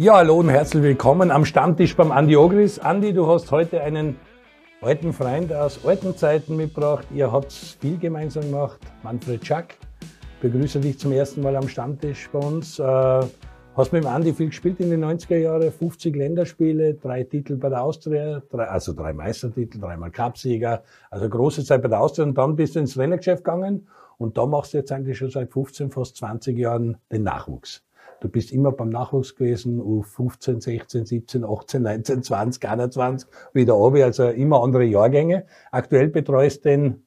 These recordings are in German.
Ja, hallo und herzlich willkommen am Stammtisch beim Andi Ogris. Andi, du hast heute einen alten Freund aus alten Zeiten mitgebracht. Ihr habt viel gemeinsam gemacht. Manfred Schack, begrüße dich zum ersten Mal am Stammtisch bei uns. Äh, hast mit dem Andi viel gespielt in den 90er Jahren, 50 Länderspiele, drei Titel bei der Austria, drei, also drei Meistertitel, dreimal Cupsieger, also große Zeit bei der Austria und dann bist du ins Trainergeschäft gegangen und da machst du jetzt eigentlich schon seit 15, fast 20 Jahren den Nachwuchs. Du bist immer beim Nachwuchs gewesen, U15, 16, 17, 18, 19, 20, 21, wieder oben, also immer andere Jahrgänge. Aktuell betreust den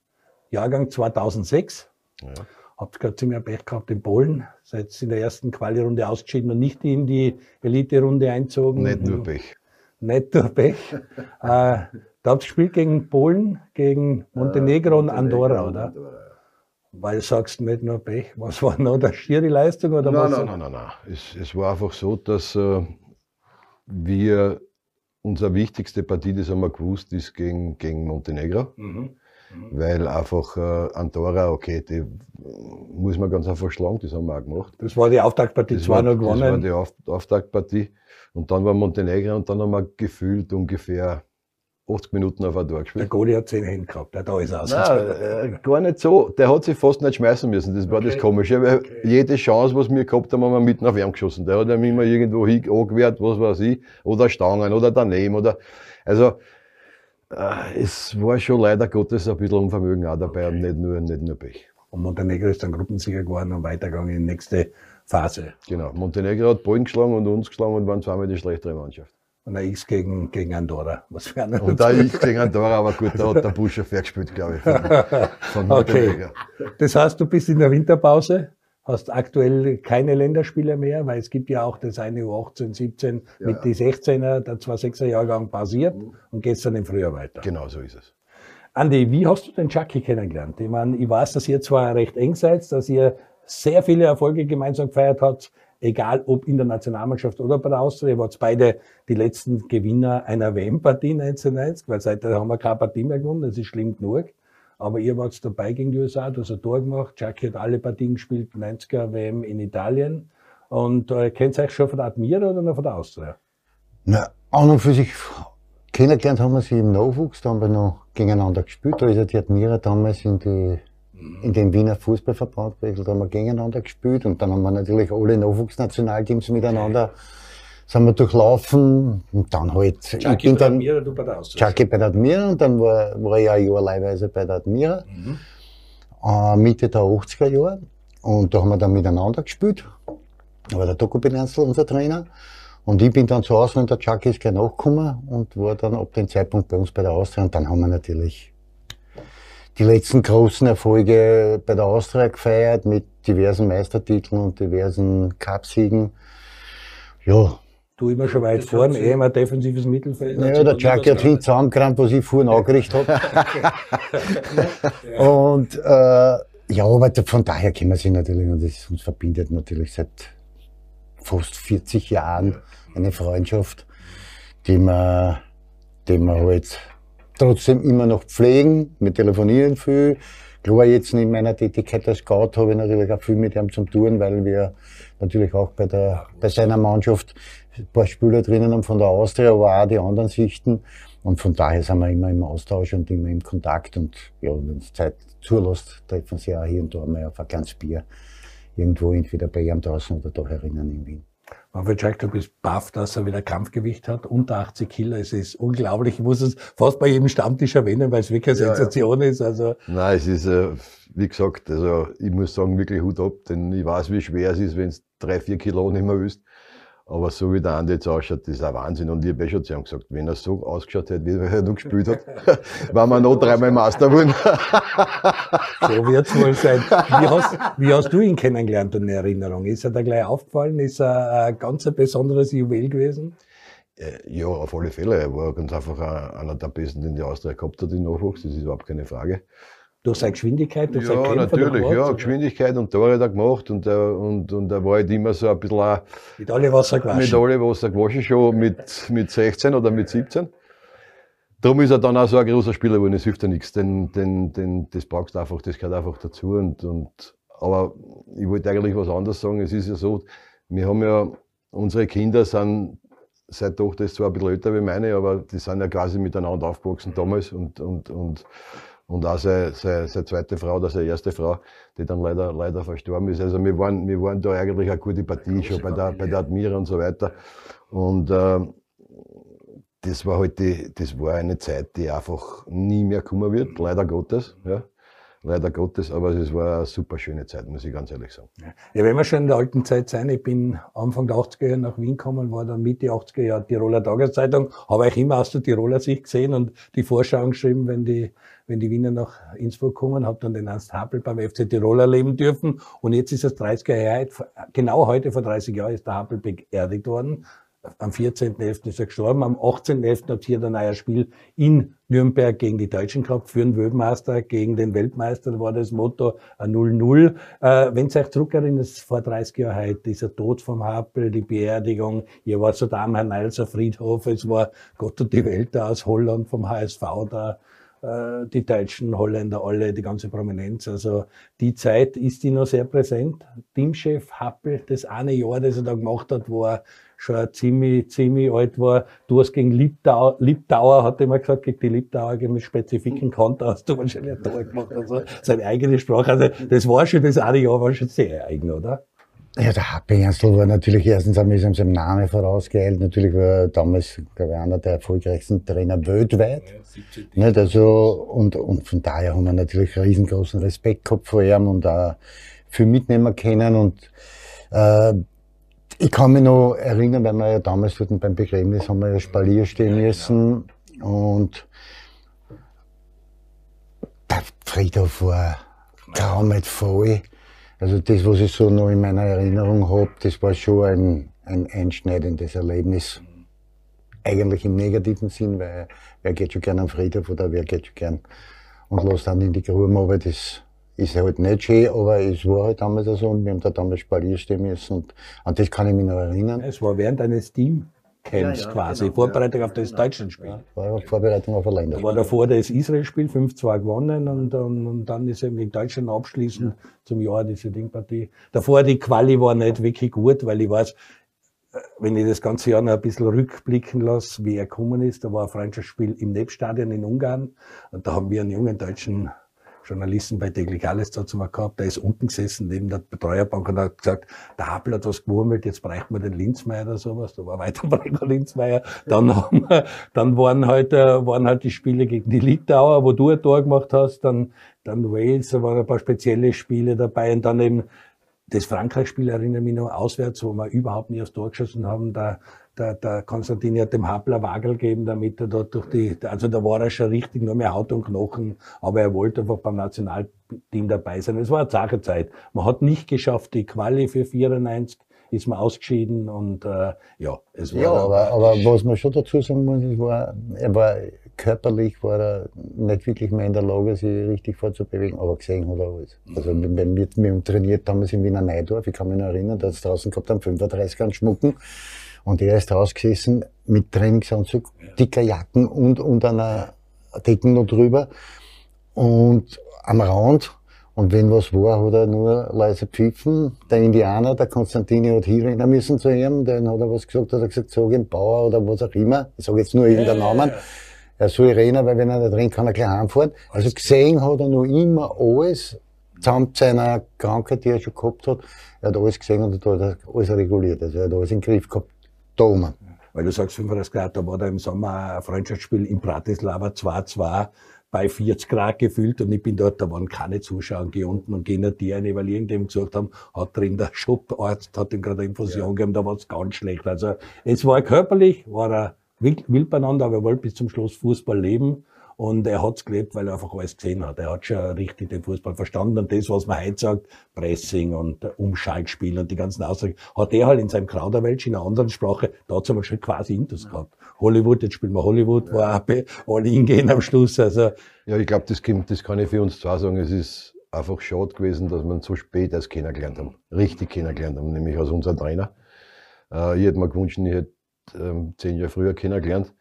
Jahrgang 2006. Ja. Habt gerade ziemlich Pech gehabt in Polen. Seid in der ersten Quali-Runde ausgeschieden und nicht in die Elite-Runde einzogen. Nicht nur Pech. Nicht nur Pech. äh, da habt ihr gespielt gegen Polen, gegen Montenegro, und Andorra, oder? Andorra. Weil du sagst nicht nur Pech. Was war noch der schiere Leistung? Oder nein, was? nein, nein, nein, nein. Es, es war einfach so, dass äh, wir unsere wichtigste Partie, das haben wir gewusst, ist gegen, gegen Montenegro. Mhm. Mhm. Weil einfach äh, Andorra, okay, die muss man ganz einfach schlagen, das haben wir auch gemacht. Das war die Auftaktpartie, das war, gewonnen. Das war die Auf, Auftaktpartie. Und dann war Montenegro und dann haben wir gefühlt ungefähr 80 Minuten auf ein Tor gespielt. Der Goli hat 10 Hände gehabt, der da ist aus. Nein, äh, gar nicht so. Der hat sich fast nicht schmeißen müssen. Das war okay. das Komische. Weil okay. jede Chance, was wir gehabt haben, haben wir mitten auf ihn geschossen. Der hat ihm immer irgendwo angewehrt, was weiß ich, oder Stangen oder daneben oder, also, äh, es war schon leider Gottes ein bisschen Unvermögen auch dabei okay. und nicht nur, nicht nur Pech. Und Montenegro ist dann Gruppensieger geworden und weitergegangen in die nächste Phase. Genau. Montenegro hat Polen geschlagen und uns geschlagen und waren zweimal die schlechtere Mannschaft. Und der X gegen, gegen Andorra. Was für eine Und der X gegen Andorra, aber gut, da hat der Busch schon fair gespielt, glaube ich. Von, von okay. Das heißt, du bist in der Winterpause, hast aktuell keine Länderspiele mehr, weil es gibt ja auch das eine U18, 17 ja. mit die 16er, der 26er Jahrgang pausiert mhm. und gehst dann im Frühjahr weiter. Genau, so ist es. Andi, wie hast du den Chucky kennengelernt? Ich meine, ich weiß, dass ihr zwar recht eng seid, dass ihr sehr viele Erfolge gemeinsam gefeiert habt, egal ob in der Nationalmannschaft oder bei der Austria, wart beide die letzten Gewinner einer WM-Partie 1990, weil seitdem haben wir keine Partie mehr gewonnen, das ist schlimm genug. Aber ihr wart dabei gegen die USA, du hast ein Tor gemacht, Jackie hat alle Partien gespielt, 90er WM in Italien. Und äh, kennt ihr euch schon von der Admira oder noch von der Austria? Na, an und für sich kennengelernt haben wir sie im Nachwuchs, da haben wir noch gegeneinander gespielt. Da ist ja die Admira damals in die in den Wiener Fußballverband gewechselt, haben wir gegeneinander gespielt und dann haben wir natürlich alle Nachwuchsnationalteams miteinander sind wir durchlaufen und dann halt. Chucky bei der Admira, du bei der Austria. Chucky bei der Admira und dann war, war ich ein Jahr leihweise bei der Admira. Mhm. Äh, Mitte der 80er Jahre. Und da haben wir dann miteinander gespielt. Da war der Doku Benenzl unser Trainer. Und ich bin dann zu Hause und der Chucky ist gleich nachgekommen und war dann ab dem Zeitpunkt bei uns bei der Austria. Und dann haben wir natürlich die letzten großen Erfolge bei der Austria gefeiert mit diversen Meistertiteln und diversen Cupsiegen. Ja. Du immer schon weit vorne, eh immer defensives Mittelfeld. Ja, der Chuck hat viel zusammengerannt, was ich vorhin angerichtet habe. und äh, ja, aber von daher kennen wir sie natürlich und das uns verbindet natürlich seit fast 40 Jahren eine Freundschaft, die wir, die wir halt trotzdem immer noch pflegen. Wir telefonieren viel. Klar, jetzt in meiner Tätigkeit als Scout habe ich natürlich auch viel mit ihm zum tun, weil wir natürlich auch bei, der, bei seiner Mannschaft ein paar Spieler drinnen haben von der Austria, aber auch die anderen Sichten. Und von daher sind wir immer im Austausch und immer im Kontakt. Und ja, wenn es Zeit zulässt, treffen sie auch hier und da mal auf ein kleines Bier irgendwo entweder bei ihm draußen oder da herinnen in Wien. Manfred Schack, du bist baff, dass er wieder Kampfgewicht hat, unter 80 Kilo. Es ist unglaublich. Ich muss es fast bei jedem Stammtisch erwähnen, weil es wirklich eine ja, Sensation ja. ist. Also Nein, es ist, äh, wie gesagt, also ich muss sagen, wirklich Hut ab, denn ich weiß, wie schwer es ist, wenn es drei, vier Kilo nicht mehr willst. Aber so wie der Andi jetzt ausschaut, das ist ein Wahnsinn. Und ich habe eh schon zu ihm gesagt, wenn er so ausgeschaut hätte, wie er noch gespielt hat, waren wir noch dreimal Master geworden. so wird es wohl sein. Wie hast, wie hast du ihn kennengelernt in Erinnerung? Ist er da gleich aufgefallen? Ist er ein ganz besonderes Juwel gewesen? Äh, ja, auf alle Fälle. Er war ganz einfach einer der Besten, den die Austria gehabt hat in Nachwuchs. Das ist überhaupt keine Frage durch seine Geschwindigkeit, durch ja, sein Kämpfer natürlich, ja, oder? Geschwindigkeit und Tore hat er gemacht und, er, und, und er war halt immer so ein bisschen auch mit alle Wasser gewaschen. Mit alle Wasser gewaschen schon mit, mit 16 oder mit 17. Darum ist er dann auch so ein großer Spieler geworden, es hilft ja nichts, denn, denn, denn das brauchst du einfach, das gehört einfach dazu und, und aber ich wollte eigentlich was anderes sagen, es ist ja so, wir haben ja unsere Kinder sind, seine Tochter ist zwar ein bisschen älter wie meine, aber die sind ja quasi miteinander aufgewachsen damals und, und, und, und auch seine, seine, seine zweite Frau oder seine erste Frau, die dann leider, leider verstorben ist. Also wir waren, wir waren da eigentlich eine gute Partie schon bei der, bei der Admira und so weiter. Und äh, das war halt die, das war eine Zeit, die einfach nie mehr kommen wird, leider Gottes. Ja leider Gottes, aber es war eine super schöne Zeit, muss ich ganz ehrlich sagen. Ja, wenn wir schon in der alten Zeit sein, ich bin Anfang der 80er Jahre nach Wien gekommen, war dann Mitte 80er Jahre Tiroler Tageszeitung, habe ich immer aus der Tiroler Sicht gesehen und die Vorschau geschrieben, wenn die, wenn die Wiener nach Innsbruck kommen, habe dann den Ernst Happel beim FC Tirol erleben dürfen. Und jetzt ist es 30er Jahre, genau heute vor 30 Jahren ist der Happel beerdigt worden am 14.11. ist er gestorben. Am 18.11. hat hier dann ein Spiel in Nürnberg gegen die Deutschen gehabt, für den Weltmeister gegen den Weltmeister, war das Motto 0-0. Äh, Wenn Sie euch zurückerinnern, vor 30 Jahren heute, dieser Tod vom Happel, die Beerdigung, hier war so da Herr Neilser Friedhof, es war Gott und die Welt da aus Holland vom HSV da, äh, die Deutschen, Holländer, alle, die ganze Prominenz. Also die Zeit ist die noch sehr präsent. Teamchef Happel, das eine Jahr, das er da gemacht hat, war schon ziemlich, ziemlich alt war. Du hast gegen Liebdauer, Liebdauer hat er immer gesagt, gegen die Liebdauer gegen mit Spezifiken Konter hast du wahrscheinlich ein Tor gemacht. Also seine eigene Sprache. Also das war schon, das eine Jahr war schon sehr eigen, oder? Ja, der Happy Ernstl war natürlich erstens einmal ist ihm sein Name vorausgeeilt. Natürlich war er damals, glaube ich, einer der erfolgreichsten Trainer weltweit. Ja, nicht? Also, und, und von daher haben wir natürlich riesengroßen Respekt gehabt vor ihm und auch viel mitnehmen können. Und äh, ich kann mich noch erinnern, weil wir ja damals beim Begräbnis haben wir ja Spalier stehen müssen und der Friedhof war kaum nicht voll. Also das, was ich so noch in meiner Erinnerung habe, das war schon ein, ein einschneidendes Erlebnis. Eigentlich im negativen Sinn, weil wer geht schon gern am Friedhof oder wer geht schon gern und lässt dann in die Gruben, aber das ist halt nicht schön, aber es war halt damals so und wir haben da damals Spalier stehen müssen und an das kann ich mich noch erinnern. Es war während eines Teamcamps ja, ja, quasi, genau, Vorbereitung ja, auf das Deutschlandspiel. Ja, war Vorbereitung auf ein Länderspiel. Da war davor das Israel-Spiel 5-2 gewonnen und, und, und, dann ist eben in Deutschland abschließend zum Jahr diese Dingpartie. Davor die Quali war nicht wirklich gut, weil ich weiß, wenn ich das ganze Jahr noch ein bisschen rückblicken lasse, wie er gekommen ist, da war ein Freundschaftsspiel im Nebstadion in Ungarn und da haben wir einen jungen deutschen Journalisten bei täglich alles dazu mal gehabt, der ist unten gesessen neben der Betreuerbank und hat gesagt, der Hapel hat was gewurmelt, jetzt bräuchten wir den Linzmeier oder sowas, da war weiter Breger Linzmeier. Dann haben wir, dann waren halt, äh, waren halt die Spiele gegen die Litauer, wo du ein Tor gemacht hast, dann, dann Wales, da waren ein paar spezielle Spiele dabei und dann eben das Frankreich-Spiel erinnere mich noch auswärts, wo wir überhaupt nie aufs Tor geschossen haben, da der, der Konstantin hat dem Hapler Wagel gegeben, damit er dort durch die, also da war er schon richtig nur mehr Haut und Knochen, aber er wollte einfach beim Nationalteam dabei sein. Es war eine zahre Zeit. Man hat nicht geschafft, die Quali für 94 ist man ausgeschieden und äh, ja, es war. Ja, aber, aber was man schon dazu sagen muss, es war, er war körperlich war er nicht wirklich mehr in der Lage, sich richtig vorzubewegen, aber gesehen hat er alles. Also wenn wir, wir trainiert damals in Wiener Neidorf, ich kann mich noch erinnern, da hat es draußen gehabt am 35 an Schmucken und er ist rausgesessen mit Trainingsanzug, dicker Jacken und, und einer Decken noch drüber und am Rand. Und wenn was war, hat er nur leise pfiffen. Der Indianer, der Konstantini, hat hier rennen müssen zu ihm. Dann hat er was gesagt, hat er gesagt, sag ihm Bauer oder was auch immer. Ich sage jetzt nur irgendeinen Namen. Er soll rennen, weil wenn er nicht rennt, kann er gleich heimfahren. Also gesehen hat er noch immer alles, samt seiner Krankheit, die er schon gehabt hat. Er hat alles gesehen und hat alles reguliert. Also er hat alles in den Griff gehabt da oben. Weil du sagst 35 Grad, da war da im Sommer ein Freundschaftsspiel in Bratislava 2-2 bei 40 Grad gefühlt und ich bin dort, da waren keine Zuschauer, gehe unten und gehe die eine, weil irgendjemand gesagt haben, hat drin der Schubarzt, hat ihm gerade eine Infusion ja. gegeben, da war es ganz schlecht. Also es war körperlich, war er wild, wild beieinander, aber er wollte bis zum Schluss Fußball leben und er hat's gelebt, weil er einfach alles gesehen hat. Er hat schon richtig den Fußball verstanden. Und das, was man heute sagt, Pressing und Umschaltspiel und die ganzen Aussagen, hat er halt in seinem Krauderwelsch in einer anderen Sprache dazu mal schon quasi Intus gehabt. Hollywood, jetzt spielen wir Hollywood, ja. war alle hingehen am Schluss. Also, ja, ich glaube, das, das kann ich für uns zwar sagen. Es ist einfach schade gewesen, dass man so spät erst kennengelernt haben. Richtig kennengelernt haben, nämlich als unser Trainer. Äh, ich hätte mir gewünscht, ich hätte ähm, zehn Jahre früher kennengelernt.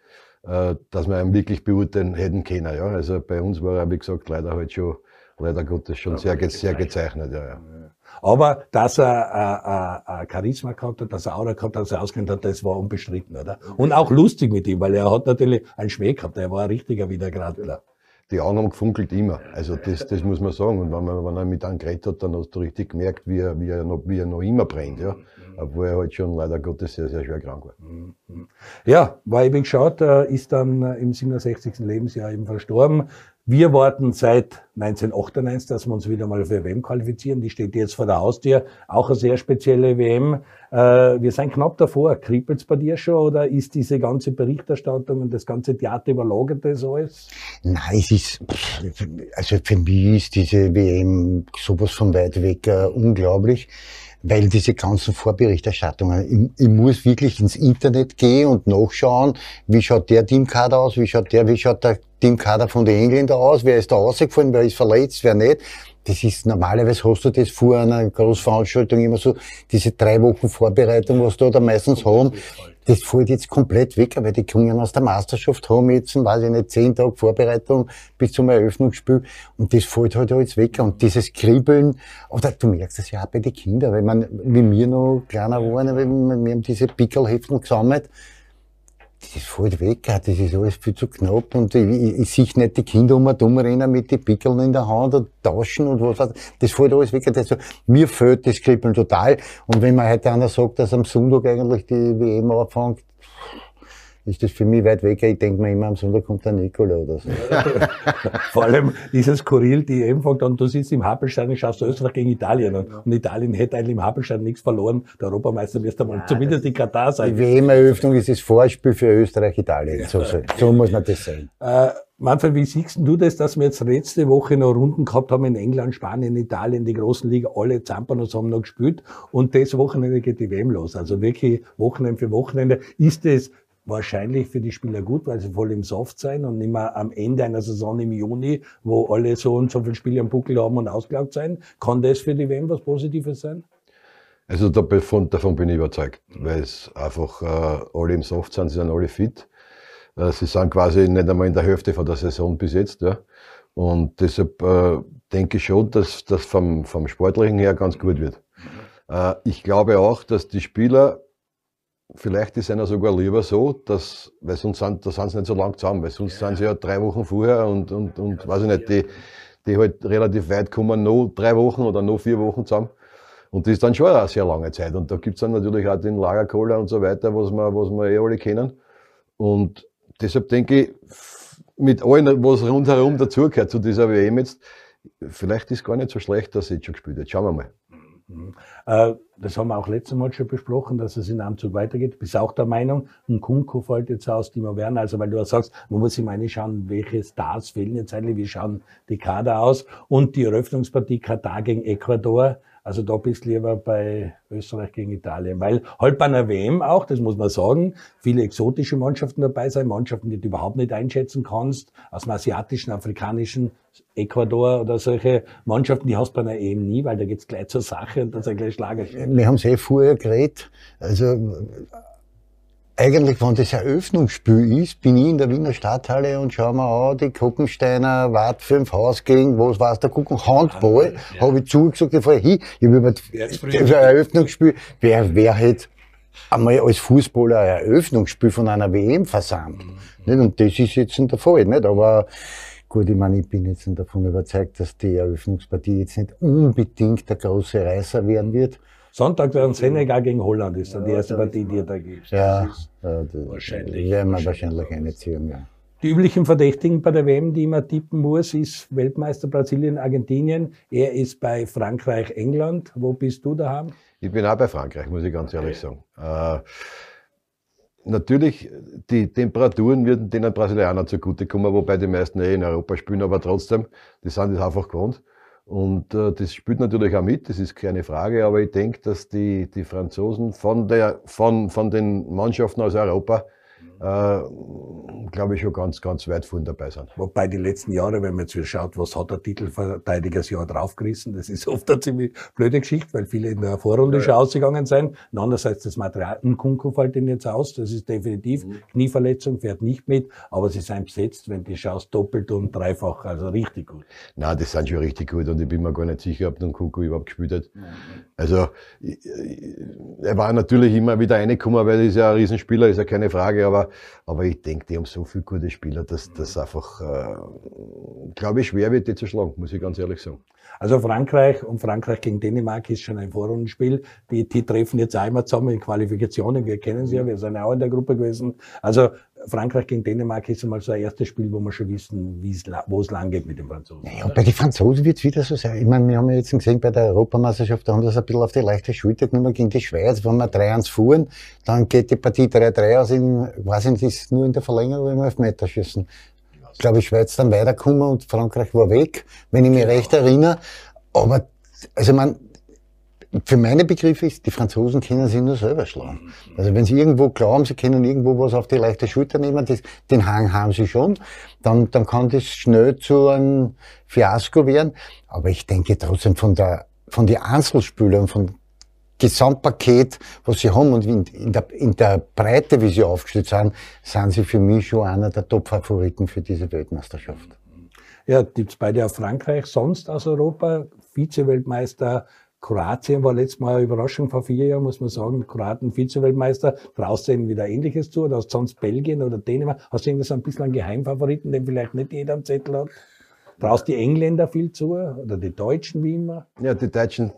Äh, dass wir ihn wirklich beurteilen hätten können. Ja. Also bei uns war er, wie gesagt, leider halt schon, leider Gottes schon sehr, sehr gezeichnet. Ja, ja. Aber dass er äh, äh, Charisma gehabt hat, dass er Aura gehabt hat, dass er auskennt hat, das war unbestritten, oder? Und auch lustig mit ihm, weil er hat natürlich einen Schmäh gehabt, er war ein richtiger Wiedergradler. Die Augen haben gefunkelt immer. Also das, das muss man sagen. Und wenn, man, wenn er mit einem geredet hat, dann hast du richtig gemerkt, wie er, wie er, noch, wie er noch immer brennt. Ja? Obwohl er halt schon leider Gottes sehr, sehr schwer krank war. Ja, war eben geschaut, äh, ist dann äh, im 67. Lebensjahr eben verstorben. Wir warten seit 1998, dass wir uns wieder mal für WM qualifizieren. Die steht jetzt vor der Haustür. Auch eine sehr spezielle WM. Äh, wir sind knapp davor. Kribbelt's bei dir schon oder ist diese ganze Berichterstattung und das ganze Theater überlagert das alles? Nein, es ist, also für mich ist diese WM sowas von weit weg uh, unglaublich weil diese ganzen Vorberichterstattungen, ich, ich, muss wirklich ins Internet gehen und nachschauen, wie schaut der Teamkader aus, wie schaut der, wie schaut der Teamkader von den Engländern aus, wer ist da rausgefallen, wer ist verletzt, wer nicht. Das ist normalerweise hast du das vor einer Großveranstaltung immer so, diese drei Wochen Vorbereitung, was du da meistens haben. Das fällt jetzt komplett weg, weil die Jungen aus der Meisterschaft haben jetzt, weiß ich nicht, zehn Tage Vorbereitung bis zum Eröffnungsspiel. Und das fällt halt alles weg. Und dieses Kribbeln, oder du merkst das ja auch bei den Kindern, weil man, wie wir noch kleiner waren, wir haben diese Pickelheften gesammelt das fällt weg, das ist alles viel zu knapp und ich, ich, ich sehe nicht die Kinder um und rennen mit den Pickeln in der Hand und tauschen und was weiß Das fällt alles weg. Also, mir fehlt das Kribbeln total. Und wenn man heute einer sagt, dass am Sonntag eigentlich die WM anfängt, ist das für mich weit weg. Ich denke mir immer, am Sonntag kommt der Nikola oder so. Vor allem ist es skurril, die EM fängt an, du sitzt im Happelstein und schaust Österreich gegen Italien an. Und Italien hätte eigentlich im Happelstein nichts verloren. Der Europameister müsste mal zumindest die Katar sein. Die WM-Eröffnung ist das Vorspiel für Österreich-Italien. So, so, so, muss man das sehen. Äh, Manfred, wie siehst du das, dass wir jetzt letzte Woche noch Runden gehabt haben in England, Spanien, Italien, die großen Liga, alle Zampanos haben noch gespielt und das Wochenende geht die WM los. Also wirklich Wochenende für Wochenende. Ist es wahrscheinlich für die Spieler gut, weil sie voll im Soft sein und nicht mehr am Ende einer Saison im Juni, wo alle so und so viele Spiele am Buckel haben und ausgelaugt sein. Kann das für die WM was Positives sein? Also davon, davon bin ich überzeugt, weil es einfach äh, alle im Soft sind, sie sind alle fit. Äh, sie sind quasi nicht einmal in der Hälfte von der Saison bis jetzt. Ja. Und deshalb äh, denke ich schon, dass das vom, vom Sportlichen her ganz gut wird. Äh, ich glaube auch, dass die Spieler vielleicht ist einer sogar lieber so, dass, weil sonst sind, da sind sie nicht so lang zusammen, weil sonst ja. sind sie ja drei Wochen vorher und, und, und weiß ich nicht, die, die halt relativ weit kommen, noch drei Wochen oder noch vier Wochen zusammen. Und das ist dann schon eine sehr lange Zeit. Und da gibt's dann natürlich auch den Lagerkoller und so weiter, was wir, was wir eh alle kennen. Und deshalb denke ich, mit allem, was rundherum dazugehört zu dieser WM jetzt, vielleicht ist gar nicht so schlecht, dass sie jetzt schon gespielt hat. Schauen wir mal. Mhm. Äh, das haben wir auch letztes Mal schon besprochen, dass es in Amzug weitergeht. Bist auch der Meinung, ein Kunko fällt jetzt aus, Timo Werner, also weil du auch sagst, man muss sich mal schauen, welche Stars fehlen jetzt eigentlich, wie schauen die Kader aus und die Eröffnungspartie Katar gegen Ecuador, also da bist du lieber bei Österreich gegen Italien, weil halt bei einer WM auch, das muss man sagen, viele exotische Mannschaften dabei sein, Mannschaften, die du überhaupt nicht einschätzen kannst, aus dem asiatischen, afrikanischen, Ecuador oder solche Mannschaften, die hast du bei einer EM nie, weil da geht's gleich zur Sache und da ist gleich Schlager. Wir haben es eh vorher geredet, also eigentlich, wenn das Eröffnungsspiel ist, bin ich in der Wiener Stadthalle und schau mir an, die Kuckensteiner Wart 5 Haus gegen, was war's, der Gucken, Handball, ja. habe ich zugesagt, ich fahre hin, ich habe über das Eröffnungsspiel, wer, wer hätte einmal als Fußballer ein Eröffnungsspiel von einer WM versammelt. Mhm. Und das ist jetzt der Fall, nicht? Aber, Gut, ich meine, ich bin jetzt davon überzeugt, dass die Eröffnungspartie jetzt nicht unbedingt der große Reißer werden wird. Sonntag dann Senegal gegen Holland ist dann die erste Partie, die ihr da gibt. Ja, ja wahrscheinlich. Werden wir wahrscheinlich eine ziehen, ja. Die üblichen Verdächtigen bei der WM, die man tippen muss, ist Weltmeister Brasilien, Argentinien. Er ist bei Frankreich, England. Wo bist du daheim? Ich bin auch bei Frankreich, muss ich ganz ehrlich sagen. Äh, natürlich, die Temperaturen würden den Brasilianern zugutekommen, wobei die meisten eh in Europa spielen, aber trotzdem, die sind das einfach gewohnt. Und äh, das spielt natürlich auch mit, das ist keine Frage, aber ich denke, dass die, die Franzosen von, der, von, von den Mannschaften aus Europa äh, glaube ich, schon ganz, ganz weit von dabei sind. Wobei die letzten Jahre, wenn man jetzt schaut, was hat der Titelverteidigersjahr draufgerissen, das ist oft eine ziemlich blöde Geschichte, weil viele in der Vorrunde ja. schon ausgegangen sind. Und andererseits das Material, ein Kunku fällt ihnen jetzt aus, das ist definitiv mhm. Knieverletzung, fährt nicht mit, aber sie sind besetzt, wenn du schaust, doppelt und dreifach, also richtig gut. Na, das sind schon richtig gut und ich bin mir gar nicht sicher, ob der Kunku überhaupt gespielt hat. Mhm. Also, er war natürlich immer wieder reingekommen, weil er ist ja ein Riesenspieler, ist ja keine Frage, aber aber ich denke, die haben so viele gute Spieler, dass das einfach, äh, glaube ich, schwer wird, die zu schlagen, muss ich ganz ehrlich sagen. Also Frankreich und Frankreich gegen Dänemark ist schon ein Vorrundenspiel. Die, die treffen jetzt einmal zusammen in Qualifikationen. Wir kennen sie ja, wir sind auch in der Gruppe gewesen. Also Frankreich gegen Dänemark ist einmal so ein erstes Spiel, wo wir schon wissen, wo es lang geht mit den Franzosen. Ja, bei den Franzosen wird es wieder so sein. Ich meine, wir haben ja jetzt gesehen, bei der Europameisterschaft, da haben wir das ein bisschen auf die leichte Schulter genommen gegen die Schweiz. Wenn wir 3-1 fuhren, dann geht die Partie 3-3 aus in, weiß ich nicht, ist nur in der Verlängerung im Elfmeterschießen glaube ich, Schweiz dann weitergekommen und Frankreich war weg, wenn ich mich genau. recht erinnere. Aber, also man, für meine Begriffe ist, die Franzosen können sich nur selber schlagen. Also wenn sie irgendwo glauben, sie können irgendwo was auf die leichte Schulter nehmen, das, den Hang haben sie schon, dann, dann kann das schnell zu einem Fiasko werden. Aber ich denke trotzdem von der, von den Einzelspielern, von Gesamtpaket, was sie haben und in, der, in der Breite, wie sie aufgestellt sind, sind sie für mich schon einer der Top-Favoriten für diese Weltmeisterschaft. Ja, tippt's beide auf Frankreich, sonst aus Europa, Vize-Weltmeister, Kroatien war letztes Mal eine Überraschung vor vier Jahren, muss man sagen. Kroaten Vize-Weltmeister. Traust du ihnen wieder Ähnliches zu? Oder hast du sonst Belgien oder Dänemark? Hast du irgendwie so ein bisschen einen Geheimfavoriten, den vielleicht nicht jeder am Zettel hat? Traust die Engländer viel zu oder die Deutschen wie immer? Ja, die Deutschen,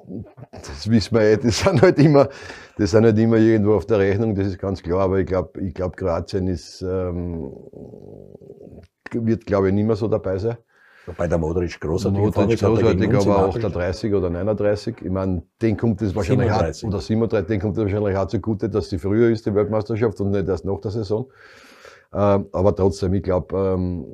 das wissen wir eh, die sind halt immer, die sind halt immer irgendwo auf der Rechnung, das ist ganz klar. Aber ich glaube, ich glaube, Kroatien ist, ähm, wird, glaube ich, nicht mehr so dabei sein. Wobei der Modric großartig Modric großartig, aber 38 oder 39. Ich meine, den kommt es wahrscheinlich 37. auch, oder 37, den kommt es wahrscheinlich auch zugute, dass sie früher ist, die Weltmeisterschaft, und nicht erst nach der Saison. Ähm, aber trotzdem, ich glaube, ähm,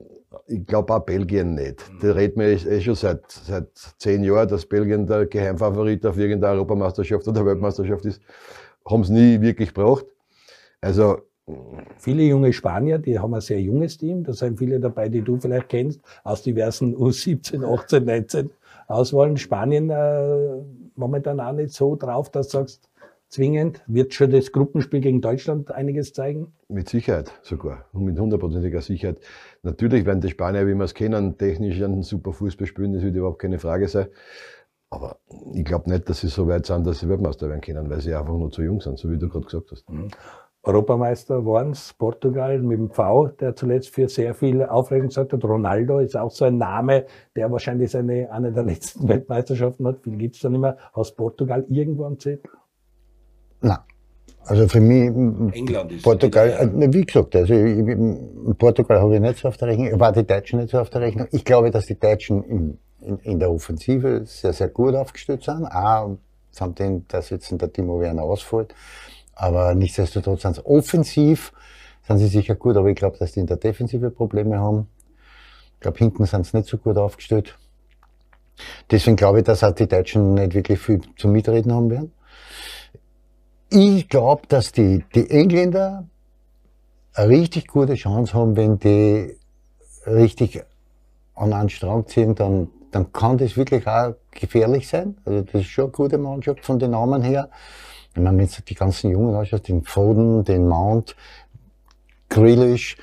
ich glaube auch Belgien nicht. Da redet man eh schon seit, seit zehn Jahren, dass Belgien der Geheimfavorit auf irgendeiner Europameisterschaft oder Weltmeisterschaft ist. Haben es nie wirklich gebraucht. Also, Viele junge Spanier, die haben ein sehr junges Team. Da sind viele dabei, die du vielleicht kennst, aus diversen U17, 18, 19 Auswahlen. Spanien äh, momentan auch nicht so drauf, dass du sagst, zwingend. Wird schon das Gruppenspiel gegen Deutschland einiges zeigen? Mit Sicherheit sogar. Und mit hundertprozentiger Sicherheit. Natürlich werden die Spanier, wie wir es kennen, technisch einen super Fußball spielen, das wird überhaupt keine Frage sein. Aber ich glaube nicht, dass sie so weit sind, dass sie Weltmeister werden können, weil sie einfach nur zu jung sind, so wie du gerade gesagt hast. Mhm. Europameister waren es, Portugal mit dem V, der zuletzt für sehr viel Aufregung gesagt hat. Ronaldo ist auch so ein Name, der wahrscheinlich seine, eine der letzten Weltmeisterschaften hat. Viel gibt's da nicht mehr. Aus Portugal irgendwo am Zettel? Nein. Also für mich, England ist Portugal, äh, wie gesagt, also ich, Portugal habe ich nicht so auf der Rechnung, war die Deutschen nicht so auf der Rechnung. Ich glaube, dass die Deutschen in, in, in der Offensive sehr, sehr gut aufgestellt sind. Auch samt dem, dass jetzt der Timo Werner ausfällt. Aber nichtsdestotrotz sind sie offensiv, sind sie sicher gut, aber ich glaube, dass die in der Defensive Probleme haben. Ich glaube, hinten sind sie nicht so gut aufgestellt. Deswegen glaube ich, dass auch die Deutschen nicht wirklich viel zum Mitreden haben werden. Ich glaube, dass die, die Engländer eine richtig gute Chance haben, wenn die richtig an einen Strang ziehen, dann, dann kann das wirklich auch gefährlich sein. Also das ist schon eine gute Mannschaft von den Namen her. Wenn man jetzt die ganzen Jungen anschaut, den Foden, den Mount, Grealish,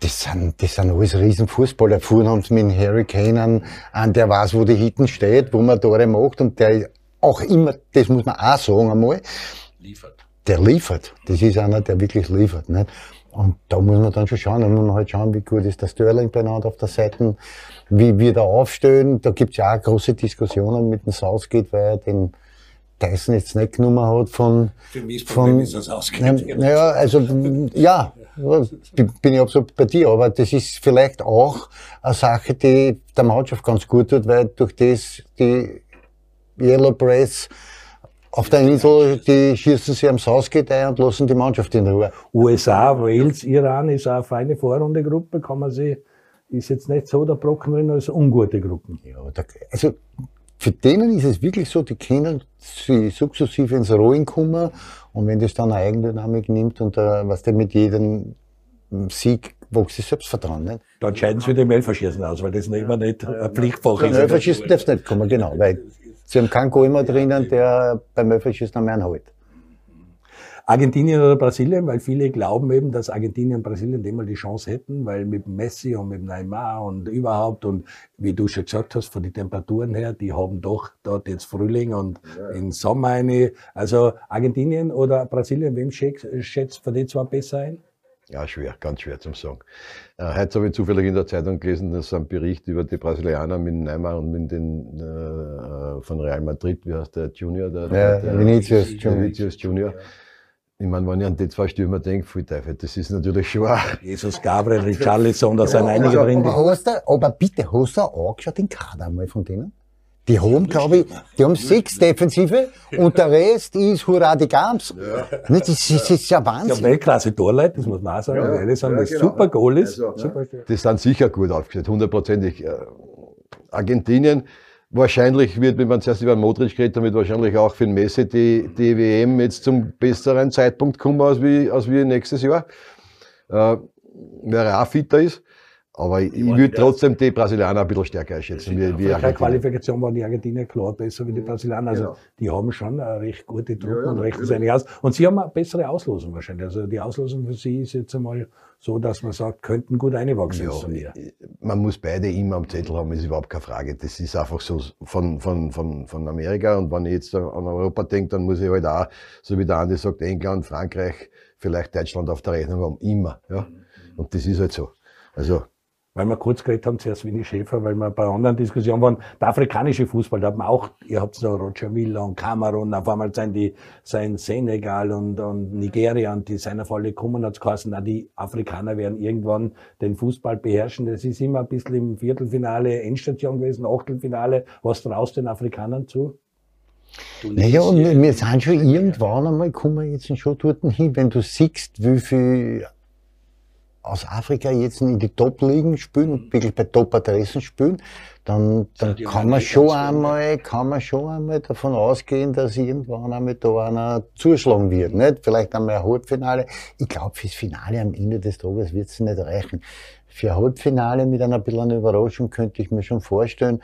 das sind, das sind alles Riesenfußballer. Vorhin haben sie mit Harry Kane an, der weiß, wo die Hitten steht, wo man Tore macht und der auch immer, das muss man auch sagen einmal, liefert. Der liefert. Das ist einer, der wirklich liefert. Nicht? Und da muss man dann schon schauen, da muss man halt schauen, wie gut ist der Sterling beieinander auf der Seite, wie wir da aufstellen. Da gibt's ja auch große Diskussionen mit dem Southgate, weil er den Tyson jetzt nicht genommen hat von... Für mich Problem von, ist das Ausgate. Naja, also, ja, bin ich absolut bei dir, aber das ist vielleicht auch eine Sache, die der Mannschaft ganz gut tut, weil durch das die Yellow Press auf der Insel, die schießen sie am Southgate ein und lassen die Mannschaft in Ruhe. USA, Wales, Iran ist auch eine feine Vorrunde-Gruppe, kann man sich, ist jetzt nicht so der Brocken drin als ungute Gruppen. Ja, da, also, für denen ist es wirklich so, die können sie sukzessive ins Rollen kommen und wenn das dann eine Eigendynamik nimmt und äh, was der mit jedem Sieg wächst das Selbstvertrauen. Nicht? Da entscheiden sie wieder im Elferschießen aus, weil das immer nicht ein Pflichtfach ist. Elferschießen darf es nicht kommen, genau, weil sie haben keinen Goal mehr drinnen, der beim Elferschießen am einen hält. Argentinien oder Brasilien, weil viele glauben eben, dass Argentinien und Brasilien dem mal die Chance hätten, weil mit Messi und mit Neymar und überhaupt und wie du schon gesagt hast, von den Temperaturen her, die haben doch dort jetzt Frühling und ja. in Sommer eine. Also Argentinien oder Brasilien, wem schätzt von den zwei besser ein? Ja, schwer, ganz schwer zum sagen. Äh, heute habe ich zufällig in der Zeitung gelesen, dass ein Bericht über die Brasilianer mit Neymar und mit den äh, von Real Madrid, wie heißt der Junior? Der, ja, der, Vinicius Junior. Vinicius Junior. Ich meine, wenn ich an die zwei Stürmer denke, Teufel, das ist natürlich schon auch. Jesus Gabriel, Richarlison, da sind einige drin. Aber, hast du, aber bitte, hast du auch angeschaut den Kader einmal von denen? Die haben, glaube ich, die haben sechs Defensive und der Rest ist Hurra die Gams. Ja. Das, ist, das ist ja Wahnsinn. Ja, Weltklasse Torleute, das muss man auch sagen. Ja, das sind ja, genau. super Goalies. Also, super. Das sind sicher gut aufgestellt, hundertprozentig. Äh, Argentinien, Wahrscheinlich wird, wenn man zuerst über Modric geredet damit wahrscheinlich auch für den Messi die, die WM jetzt zum besseren Zeitpunkt kommen als wie, als wie nächstes Jahr. Äh, wer auch fitter ist. Aber ich, ich würde trotzdem die Brasilianer ein bisschen stärker einschätzen. Wie, wie der Qualifikation waren die Argentinier klar besser wie die Brasilianer. Also genau. die haben schon eine recht gute Truppen ja, ja, und rechnen sich eigentlich aus. Und sie haben eine bessere Auslosung wahrscheinlich. Also die Auslosung für sie ist jetzt einmal so, dass man sagt, könnten gut einwachsen ja, Man muss beide immer am Zettel haben, ist überhaupt keine Frage. Das ist einfach so von, von, von, von Amerika. Und wenn ich jetzt an Europa denke, dann muss ich halt auch, so wie der Andi sagt, England, Frankreich, vielleicht Deutschland auf der Rechnung haben. Immer. Ja. Und das ist halt so. Also, weil wir kurz geredet haben, zuerst Winnie Schäfer, weil wir bei anderen Diskussionen waren, der afrikanische Fußball, da hat man auch, ihr habt so Roger Miller und Kamerun, auf einmal sind die, sein Senegal und, und Nigeria und die seiner Falle kommen, hat's geheißen, na, die Afrikaner werden irgendwann den Fußball beherrschen. Das ist immer ein bisschen im Viertelfinale, Endstation gewesen, Achtelfinale. Was traust den Afrikanern zu? Naja, und wir sind schon irgendwann einmal, kommen wir jetzt schon dort hin, wenn du siehst, wie viel aus Afrika jetzt in die Top-Ligen spielen und wirklich bei Top-Adressen spielen, dann, dann kann man schon einmal, kann man schon einmal davon ausgehen, dass irgendwann einmal da einer zuschlagen wird, nicht? Vielleicht einmal ein Halbfinale. Ich glaube, fürs Finale am Ende des Tages wird es nicht reichen. Für ein Halbfinale mit einer bisschen Überraschung könnte ich mir schon vorstellen.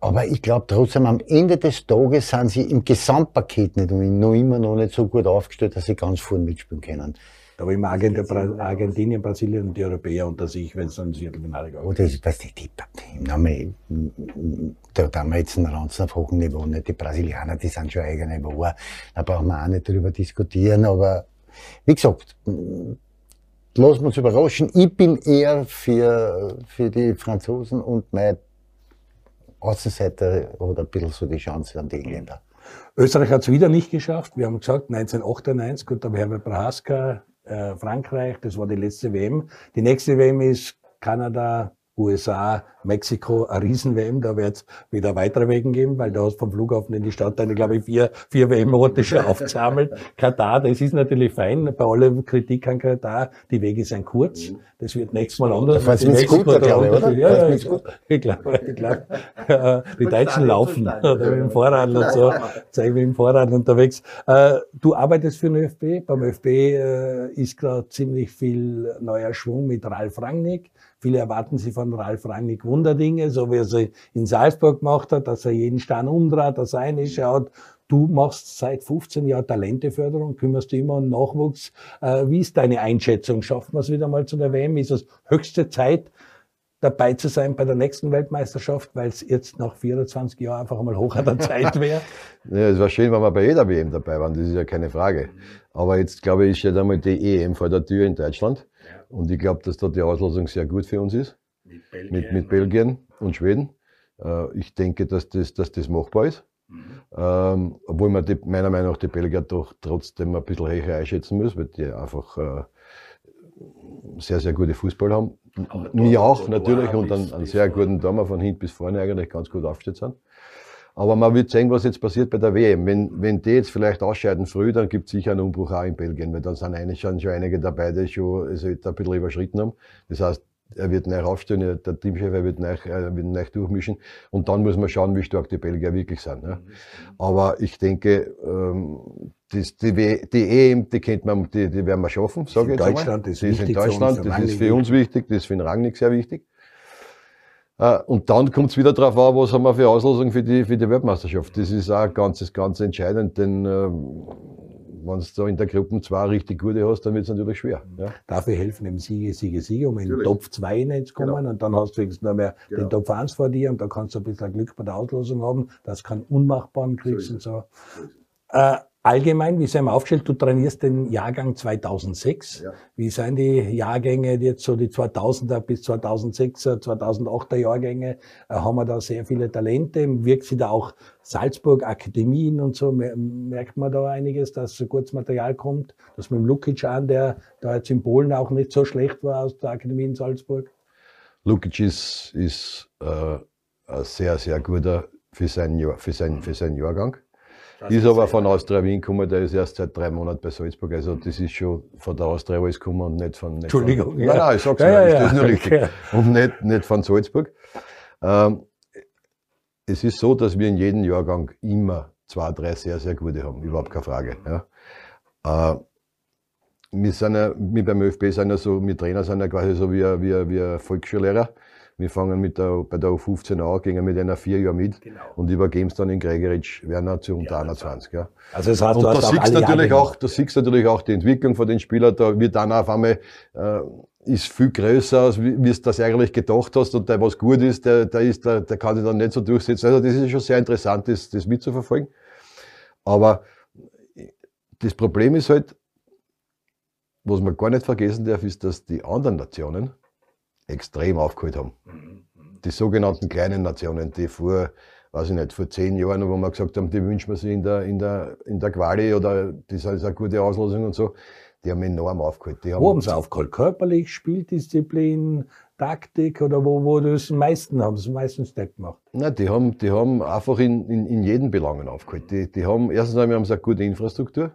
Aber ich glaube trotzdem, am Ende des Tages sind sie im Gesamtpaket nicht, noch immer noch nicht so gut aufgestellt, dass sie ganz vorne mitspielen können. Da war immer Argentinien, Brasilien und die Europäer unter sich, wenn es dann ins Viertelfinale geht. Oder ist das die, die, die, da haben wir jetzt einen Ranzen auf hohem Niveau. Nicht? Die Brasilianer, die sind schon eigene Niveau. Da brauchen wir auch nicht drüber diskutieren. Aber wie gesagt, lassen wir uns überraschen. Ich bin eher für, für die Franzosen und mein Außenseiter oder ein bisschen so die Chance an die Engländer. Österreich hat es wieder nicht geschafft. Wir haben gesagt 1998, gut, wäre Herbert Brahaska äh, Frankreich, das war die letzte WM. Die nächste WM ist Kanada, USA, Mexiko, ein Riesen-WM, da wird es wieder weitere Wegen geben, weil da hast vom Flughafen in die Stadt eine, glaube ich, vier, vier WM-Orte schon aufgesammelt. Katar, das ist natürlich fein, bei aller Kritik an Katar, die Wege sind kurz, das wird nächstes Mal anders. Das ist gut, glaube ich, oder? Ja, ja, gut. ich glaube, ich glaube, die Deutschen laufen, oder mit dem Fahrrad und so, zeige mit dem Fahrrad unterwegs. Äh, du arbeitest für den ÖFB, beim ÖFB äh, ist gerade ziemlich viel neuer Schwung mit Ralf Rangnick, Viele erwarten sich von Ralf Rangnick Wunderdinge, so wie er sie in Salzburg gemacht hat, dass er jeden Stein umdreht, dass er reinschaut. Du machst seit 15 Jahren Talenteförderung, kümmerst dich immer um Nachwuchs. Äh, wie ist deine Einschätzung? Schaffen wir es wieder mal zu der WM? Ist es höchste Zeit, dabei zu sein bei der nächsten Weltmeisterschaft, weil es jetzt nach 24 Jahren einfach einmal hoch an der Zeit wäre? ja, es war schön, wenn wir bei jeder WM dabei waren, das ist ja keine Frage. Aber jetzt glaube ich, steht einmal die EM vor der Tür in Deutschland. Und ich glaube, dass da die Auslosung sehr gut für uns ist. Mit Belgien, mit, mit Belgien und Schweden. Äh, ich denke, dass das, dass das machbar ist. Mhm. Ähm, obwohl man die, meiner Meinung nach die Belgier doch trotzdem ein bisschen höher einschätzen muss, weil die einfach äh, sehr, sehr gute Fußball haben. Mir auch natürlich und einen, einen sehr guten Dammer von hinten bis vorne eigentlich ganz gut aufgestellt sind. Aber man wird sehen, was jetzt passiert bei der WM. Wenn, wenn die jetzt vielleicht ausscheiden früh, dann gibt es sicher einen Umbruch auch in Belgien, weil dann sind eigentlich schon, schon einige dabei, die schon also ein bisschen überschritten haben. Das heißt, er wird neu aufstellen, der Teamchef er wird neu, er wird neu durchmischen und dann muss man schauen, wie stark die Belgier wirklich sind. Ne? Aber ich denke, ähm, das, die, W- die EM, die kennt man, die, die werden wir schaffen, sage ich jetzt Deutschland einmal. ist die ist in Deutschland, das ist für uns wichtig, das ist für den Rangnick sehr wichtig. Äh, Und dann kommt es wieder darauf an, was haben wir für Auslosung für die, für die Weltmeisterschaft. Das ist auch ganz, ganz entscheidend, denn äh, wenn du da in der Gruppe zwei richtig gute hast, dann wird es natürlich schwer. Ja. Dafür helfen im Siege, Siege, Siege, um in den. Top 2 hineinzukommen. Genau. Und dann hast du wenigstens noch mehr Genau. den Top 1 vor dir und da kannst du ein bisschen Glück bei der Auslosung haben, dass du keinen Unmachbaren kriegst So und ist so. Allgemein, wie sind wir aufgestellt? Du trainierst den Jahrgang 2006. Ja. Wie sind die Jahrgänge jetzt so die 2000er bis 2006er, 2008er Jahrgänge? Äh, haben wir da sehr viele Talente? Wirkt sie da auch Salzburg, Akademien und so? Mer- Merkt man da einiges, dass so gutes Material kommt? Dass mit dem Lukic an, der da jetzt in Polen auch nicht so schlecht war aus der Akademie in Salzburg? Lukic ist, ist äh, ein sehr, sehr guter für seinen, für seinen, für seinen Jahrgang. Ist aber von Austria Wien gekommen, der ist erst seit drei Monaten bei Salzburg. Also das ist schon von der Austria alles gekommen und nicht von. Nicht Entschuldigung, Von, ja. Nein, nein, ich sag's Ja, nicht, ja, ist das nur richtig. okay. Und nicht, nicht von Salzburg. Ähm, es ist so, dass wir in jedem Jahrgang immer zwei, drei sehr, sehr gute haben. Überhaupt keine Frage. Ja. Äh, wir sind ja, wir beim ÖFB sind ja so, wir Trainer sind ja quasi so wie, wie, wie ein Volksschullehrer. Wir fangen mit der, bei der U15 an, gehen mit einer vier Jahre mit Genau. und übergeben es dann in Gregoritsch, Werner zu unter 21. Ja. Also das heißt, Und du da hast auch siehst du natürlich auch, da siehst natürlich auch die Entwicklung von den Spielern, da wird dann auf einmal, äh, ist viel größer, als wie wie du das eigentlich gedacht hast und der, was gut ist, der, der ist, der, der kann sich dann nicht so durchsetzen. Also das ist schon sehr interessant, das, das mitzuverfolgen. Aber das Problem ist halt, was man gar nicht vergessen darf, ist, dass die anderen Nationen extrem aufgeholt haben. Die sogenannten kleinen Nationen, die vor, weiß ich nicht, vor zehn Jahren, wo wir gesagt haben, die wünschen wir sich in der, in der, in der Quali oder das ist eine gute Auslosung und so, die haben enorm aufgeholt. Die Wo haben sie aufgeholt? Körperlich, Spieldisziplin, Taktik oder wo, wo das am meisten haben sie am meisten Step gemacht? Nein, die haben, die haben einfach in, in, in jeden Belangen aufgeholt. Die, die haben, erstens einmal haben sie eine gute Infrastruktur.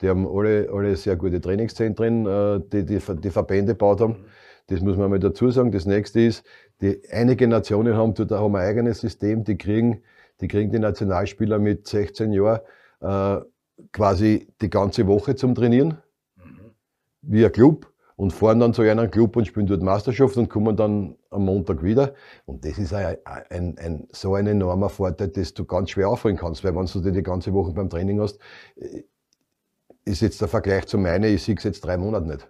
Die haben alle, alle sehr gute Trainingszentren, äh, die, die die Verbände gebaut haben. Das muss man mal dazu sagen. Das nächste ist, die, einige Nationen haben, da haben ein eigenes System, die kriegen, die kriegen die Nationalspieler mit 16 Jahren äh, quasi die ganze Woche zum Trainieren. Wie ein Club. Und fahren dann zu einem Club und spielen dort Meisterschaft und kommen dann am Montag wieder. Und das ist ein, ein, ein, so ein enormer Vorteil, dass du ganz schwer aufholen kannst, weil wenn du dir die ganze Woche beim Training hast, äh, ist jetzt der Vergleich zu meinen, ich sehe es jetzt drei Monate nicht.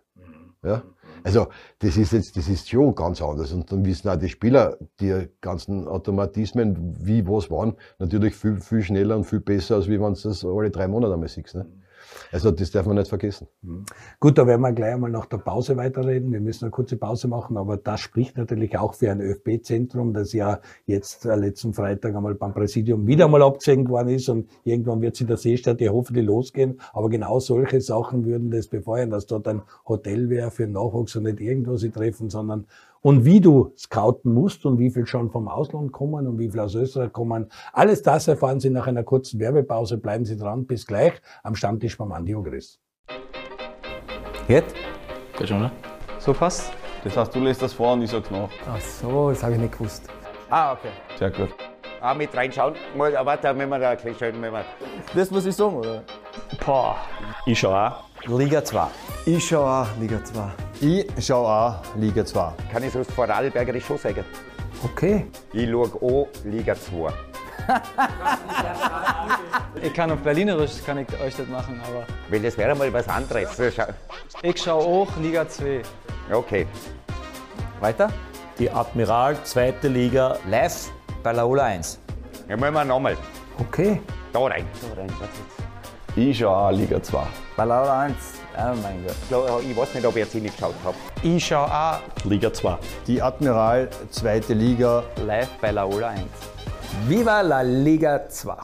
Ja? Also, das ist jetzt, das ist schon ganz anders. Und dann wissen auch die Spieler, die ganzen Automatismen, wie, was, wann, natürlich viel, viel schneller und viel besser, als wenn du das alle drei Monate einmal siehst. Ne? Also, das darf man nicht vergessen. Gut, da werden wir gleich einmal nach der Pause weiterreden. Wir müssen eine kurze Pause machen, aber das spricht natürlich auch für ein ÖFB-Zentrum, das ja jetzt äh, letzten Freitag einmal beim Präsidium wieder einmal abgesenkt worden ist und irgendwann wird sie der Seestadt hoffentlich losgehen. Aber genau solche Sachen würden das befeuern, dass dort ein Hotel wäre für Nachwuchs und nicht irgendwo sie treffen, sondern und wie du scouten musst und wie viel schon vom Ausland kommen und wie viel aus Österreich kommen. Alles das erfahren Sie nach einer kurzen Werbepause. Bleiben Sie dran. Bis gleich am Stammtisch beim Andi Ogris. Jetzt? Geht schon, ne? So passt? Das heißt, du lässt das vor und ich sag's nach. Ach so, das habe ich nicht gewusst. Ah, okay. Sehr gut. Ah, mit reinschauen. Mal, ah, warte, wenn wir da gleich schauen, wenn wir. Das muss ich sagen, oder? Boah. Ich schau auch. Liga 2. Ich schaue auch Liga 2. Ich schaue auch Liga 2. Kann ich sonst Vorarlbergerisch schon sagen? Okay. Ich schaue auch Liga 2. Ich kann auf Berlinerisch kann ich euch das machen, aber Weil das wäre mal was anderes. Ich schaue auch Liga 2. Okay. Weiter? Die Admiral, zweite Liga. Live bei Laola 1. Ja, machen wir nochmal. Okay. Da rein. Da rein. warte jetzt. Ich schau auch Liga 2. Bei Laola 1. Oh mein Gott. Ich weiß nicht, ob ich jetzt nicht geschaut habe. Ich schaue auch Liga 2. Die Admiral, zweite Liga. live bei Laola 1. Viva la Liga 2.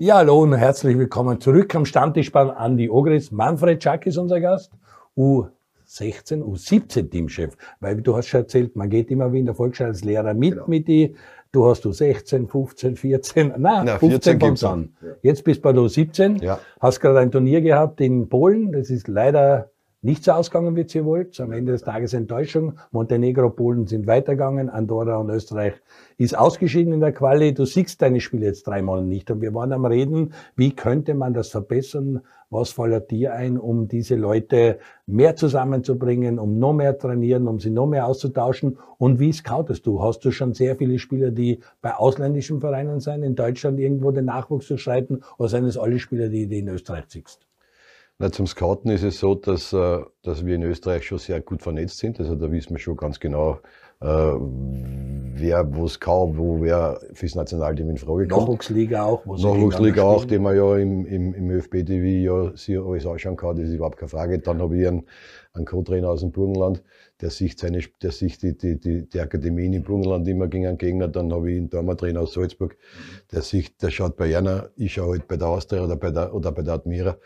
Ja, hallo und herzlich willkommen zurück am Stammtisch beim Andi Ogris. Manfred Schack ist unser Gast, U16, U17 Teamchef. Weil du hast schon erzählt, man geht immer wie in der Volksschule als Lehrer mit mit die. Du hast U16, 15, 14, nein, Na, 15 14 von gibt's an. Jetzt bist du bei der U17, Ja. hast gerade ein Turnier gehabt in Polen. Das ist leider nicht so ausgegangen, wie ihr wollt. Am Ende des Tages Enttäuschung. Montenegro, Polen sind weitergegangen. Andorra und Österreich ist ausgeschieden in der Quali. Du siehst deine Spiele jetzt dreimal nicht. Und wir waren am Reden, wie könnte man das verbessern? Was fällt dir ein, um diese Leute mehr zusammenzubringen, um noch mehr trainieren, um sie noch mehr auszutauschen? Und wie scoutest du? Hast du schon sehr viele Spieler, die bei ausländischen Vereinen sein, in Deutschland irgendwo den Nachwuchs zu schreiten? Oder sind es alle Spieler, die du in Österreich siehst? Na, zum Scouten ist es so, dass, äh, dass wir in Österreich schon sehr gut vernetzt sind. Also da wissen wir schon ganz genau, äh, wer wo kann, wo wer fürs Nationalteam in Frage kommt. Nachwuchsliga auch. Nachwuchsliga auch, die man ja im, im, im ÖFB-TV ja sich alles anschauen kann, das ist überhaupt keine Frage. Dann habe ich einen, einen Co-Trainer aus dem Burgenland, der sich, seine, der sich die, die, die, die Akademien im Burgenland immer gegen einen Gegner. Dann habe ich einen Dormer-Trainer aus Salzburg, der sich, der schaut bei einer, ich schaue halt bei der Austria oder bei der, oder bei der Admira.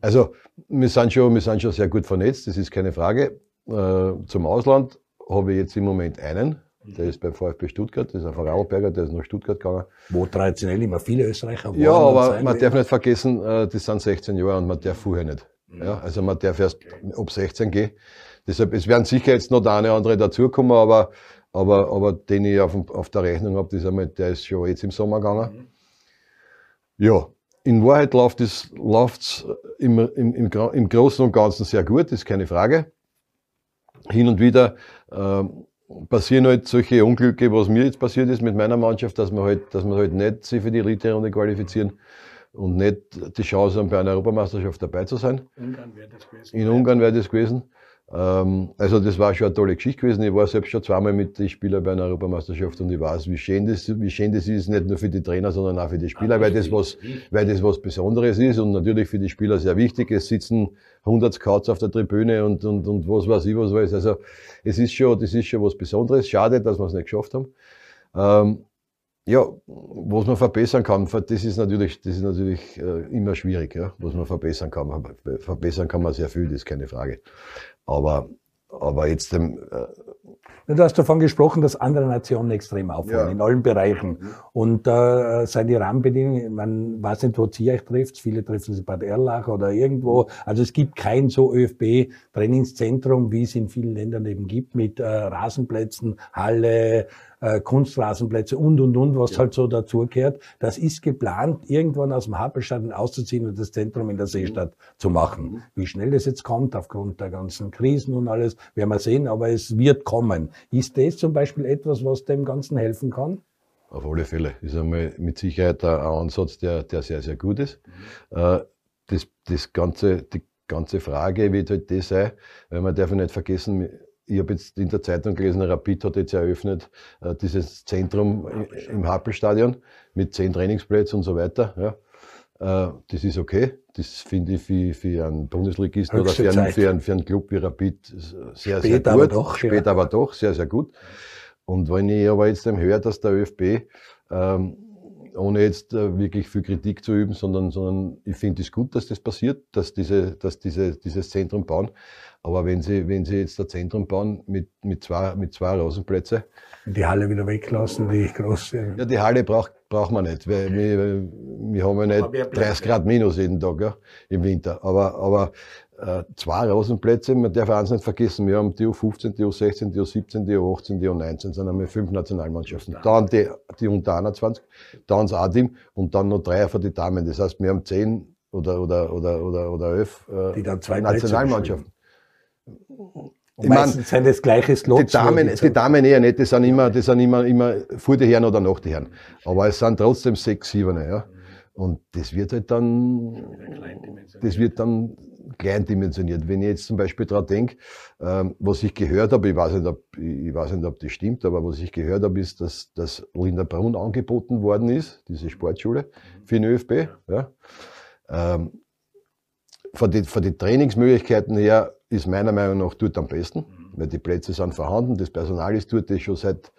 Also wir sind, schon, wir sind schon sehr gut vernetzt, das ist keine Frage. Äh, zum Ausland habe ich jetzt im Moment einen, der ist beim VfB Stuttgart, das ist ein Vorarlberger, der ist nach Stuttgart gegangen. Wo traditionell immer viele Österreicher waren. Ja, aber man darf nicht vergessen, äh, das sind 16 Jahre und man darf vorher nicht. Ja, also man darf erst ab 16 gehen. Deshalb, es werden sicher jetzt noch der eine oder andere dazukommen, aber, aber, aber den ich auf, auf der Rechnung habe, der ist schon jetzt im Sommer gegangen. Ja, in Wahrheit läuft es im, im, im, im Großen und Ganzen sehr gut, ist keine Frage. Hin und wieder ähm, passieren halt solche Unglücke, was mir jetzt passiert ist mit meiner Mannschaft, dass wir halt, dass wir halt nicht sich für die Elite-Runde qualifizieren und nicht die Chance haben, bei einer Europameisterschaft dabei zu sein. Ungarn wäre das gewesen. In Ungarn wäre das gewesen. Ähm, also das war schon eine tolle Geschichte gewesen. Ich war selbst schon zweimal mit den Spielern bei einer Europameisterschaft und ich weiß, wie schön das, wie schön das ist, nicht nur für die Trainer, sondern auch für die Spieler, weil das was, weil das was Besonderes ist und natürlich für die Spieler sehr wichtig. Es sitzen 100 Scouts auf der Tribüne und, und, und was weiß ich, was weiß. Also es ist schon, das ist schon was Besonderes. Schade, dass wir es nicht geschafft haben. Ähm, ja, was man verbessern kann, das ist natürlich, das ist natürlich äh, immer schwierig, ja, was man verbessern kann. Verbessern kann man sehr viel, das ist keine Frage. Aber, aber jetzt, ähm, äh, Du hast davon gesprochen, dass andere Nationen extrem auffallen, Ja. in allen Bereichen. Und da äh, die Rahmenbedingungen, man weiß nicht, wo euch trifft, viele treffen sich bei Erlach oder irgendwo. Also es gibt kein so ÖFB-Trainingszentrum, wie es in vielen Ländern eben gibt, mit äh, Rasenplätzen, Halle, äh, Kunstrasenplätze und, und, und, was halt so dazugehört. Das ist geplant, irgendwann aus dem Happelstadion auszuziehen und das Zentrum in der Seestadt zu machen. Wie schnell das jetzt kommt, aufgrund der ganzen Krisen und alles, werden wir sehen, aber es wird kommen. Ist das zum Beispiel etwas, was dem Ganzen helfen kann? Auf alle Fälle. Ist einmal mit Sicherheit ein Ansatz, der, der sehr, sehr gut ist. Äh, Das, das ganze, die ganze Frage wird halt das sein, weil man darf ja nicht vergessen, ich habe jetzt in der Zeitung gelesen, Rapid hat jetzt eröffnet, äh, dieses Zentrum i- im Happelstadion mit zehn Trainingsplätzen und so weiter. Ja. Äh, Das ist okay. Das finde ich für, für einen Bundesligisten oder Höchste für einen, für, einen, für einen Club wie Rapid sehr, Spät, sehr gut. aber doch, ja. Spät aber doch, sehr, sehr gut. Und wenn ich aber jetzt höre, dass der ÖFB, ähm, ohne jetzt äh, wirklich viel Kritik zu üben, sondern, sondern ich finde es gut, dass das passiert, dass diese, dass diese, dieses Zentrum bauen. Aber wenn sie, wenn sie jetzt ein Zentrum bauen mit, mit zwei, mit zwei Rasenplätze, Die Halle wieder weglassen, die große. ja, die Halle braucht, braucht man nicht, weil wir, wir haben ja nicht bleibt, 30 Grad minus jeden Tag, ja, im Winter. Aber, aber, zwei Rasenplätze, man darf eins nicht vergessen, wir haben die U15, die U16, die U17, die U18, die U19, sind haben wir fünf Nationalmannschaften. Dann die, die unter 21, dann das A-Team und dann noch drei für die Damen. Das heißt, wir haben zehn oder, oder, oder, oder, oder elf, äh, Die dann zwei Nationalmannschaften. Ich mein, meistens sind das gleiche Slots. die Damen, die Damen eher nicht, die sind immer, die sind immer, immer vor die Herren oder nach die Herren. Aber es sind trotzdem sechs, sieben, ja. Und das wird halt dann, das wird dann kleindimensioniert. Wenn ich jetzt zum Beispiel daran denke, ähm, was ich gehört habe, ich weiß nicht, ob, ich weiß nicht, ob das stimmt, aber was ich gehört habe, ist, dass, dass Linda Brunn angeboten worden ist, diese Sportschule, für den ÖFB, ja. Ähm, von den, von den Trainingsmöglichkeiten her ist meiner Meinung nach dort am besten, weil die Plätze sind vorhanden, das Personal ist dort, das schon seit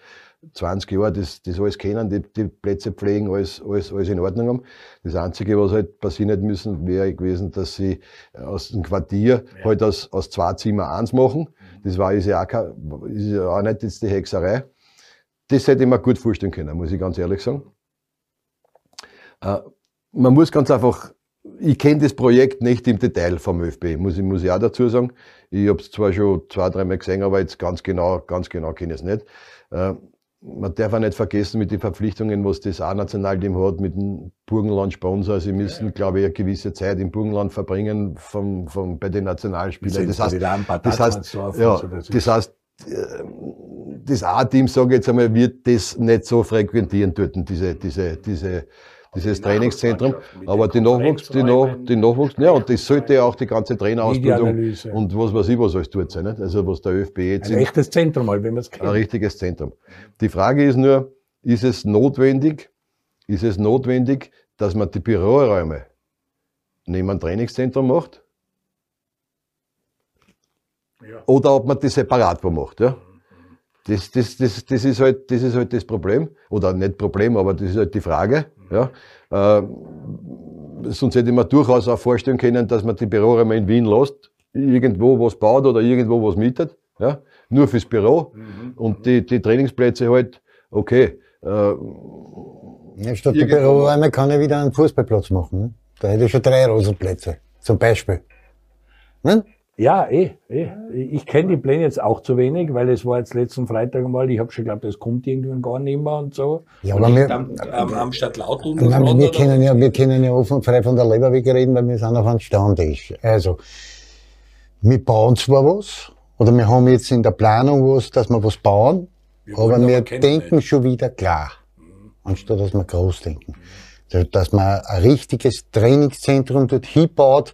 20 Jahren das, das alles kennen, die, die Plätze pflegen, alles, alles, alles in Ordnung haben. Das Einzige, was halt passieren hätte müssen, wäre gewesen, dass sie aus dem Quartier halt aus, aus zwei Zimmer eins machen. Das war, ist ja auch, kein, ist ja auch nicht jetzt die Hexerei. Das hätte ich mir gut vorstellen können, muss ich ganz ehrlich sagen. Äh, man muss ganz einfach ich kenne das Projekt nicht im Detail vom ÖFB, muss ich, muss ich auch dazu sagen. Ich habe es zwar schon zwei, dreimal gesehen, aber jetzt ganz genau, ganz genau kenne ich es nicht. Man darf auch nicht vergessen mit den Verpflichtungen, was das A-Nationalteam hat, mit dem Burgenland-Sponsor. Sie müssen, glaube ich, eine gewisse Zeit im Burgenland verbringen vom, vom, bei den Nationalspielern. Das heißt, das heißt, ja, das heißt, das A-Team, sage ich jetzt einmal, wird das nicht so frequentieren dort, diese, diese, diese, dieses Trainingszentrum. Aber die Nachwuchs, die, Nach, die Nachwuchs, ja, und das sollte ja auch die ganze Trainerausbildung und was weiß ich, was alles dort sein. Nicht? Also was der ÖFB jetzt. Ein echtes Zentrum, mal, wenn man es kennt. Ein richtiges Zentrum. Die Frage ist nur, ist es notwendig, ist es notwendig, dass man die Büroräume neben einem Trainingszentrum macht? Ja. Oder ob man die separat macht, ja? Das, das, das, das, ist halt, das ist halt das Problem. Oder nicht Problem, aber das ist halt die Frage. Ja. Äh, sonst hätte man durchaus auch vorstellen können, dass man die Büroräume in Wien lässt, irgendwo was baut oder irgendwo was mietet, ja, nur fürs Büro mhm. und die, die Trainingsplätze halt, okay. Äh, ja, statt der Büroräume kann ich wieder einen Fußballplatz machen. Ne? Da hätte ich schon drei Rosenplätze, zum Beispiel. Ne? Ja, eh, eh. Ich kenne die Pläne jetzt auch zu wenig, weil es war jetzt letzten Freitag einmal, ich habe schon geglaubt, es kommt irgendwann gar nicht mehr und so. Ja, aber wir, am, am, am Stadtlaut wir, wir können ja, wir können ja offen frei von der Leber reden, weil wir sind auf einem Stammtisch. Also, wir bauen zwar was, oder wir haben jetzt in der Planung was, dass wir was bauen, wir aber wir denken nicht. schon wieder klar, anstatt dass wir groß denken. Dass man ein richtiges Trainingszentrum dort hinbaut,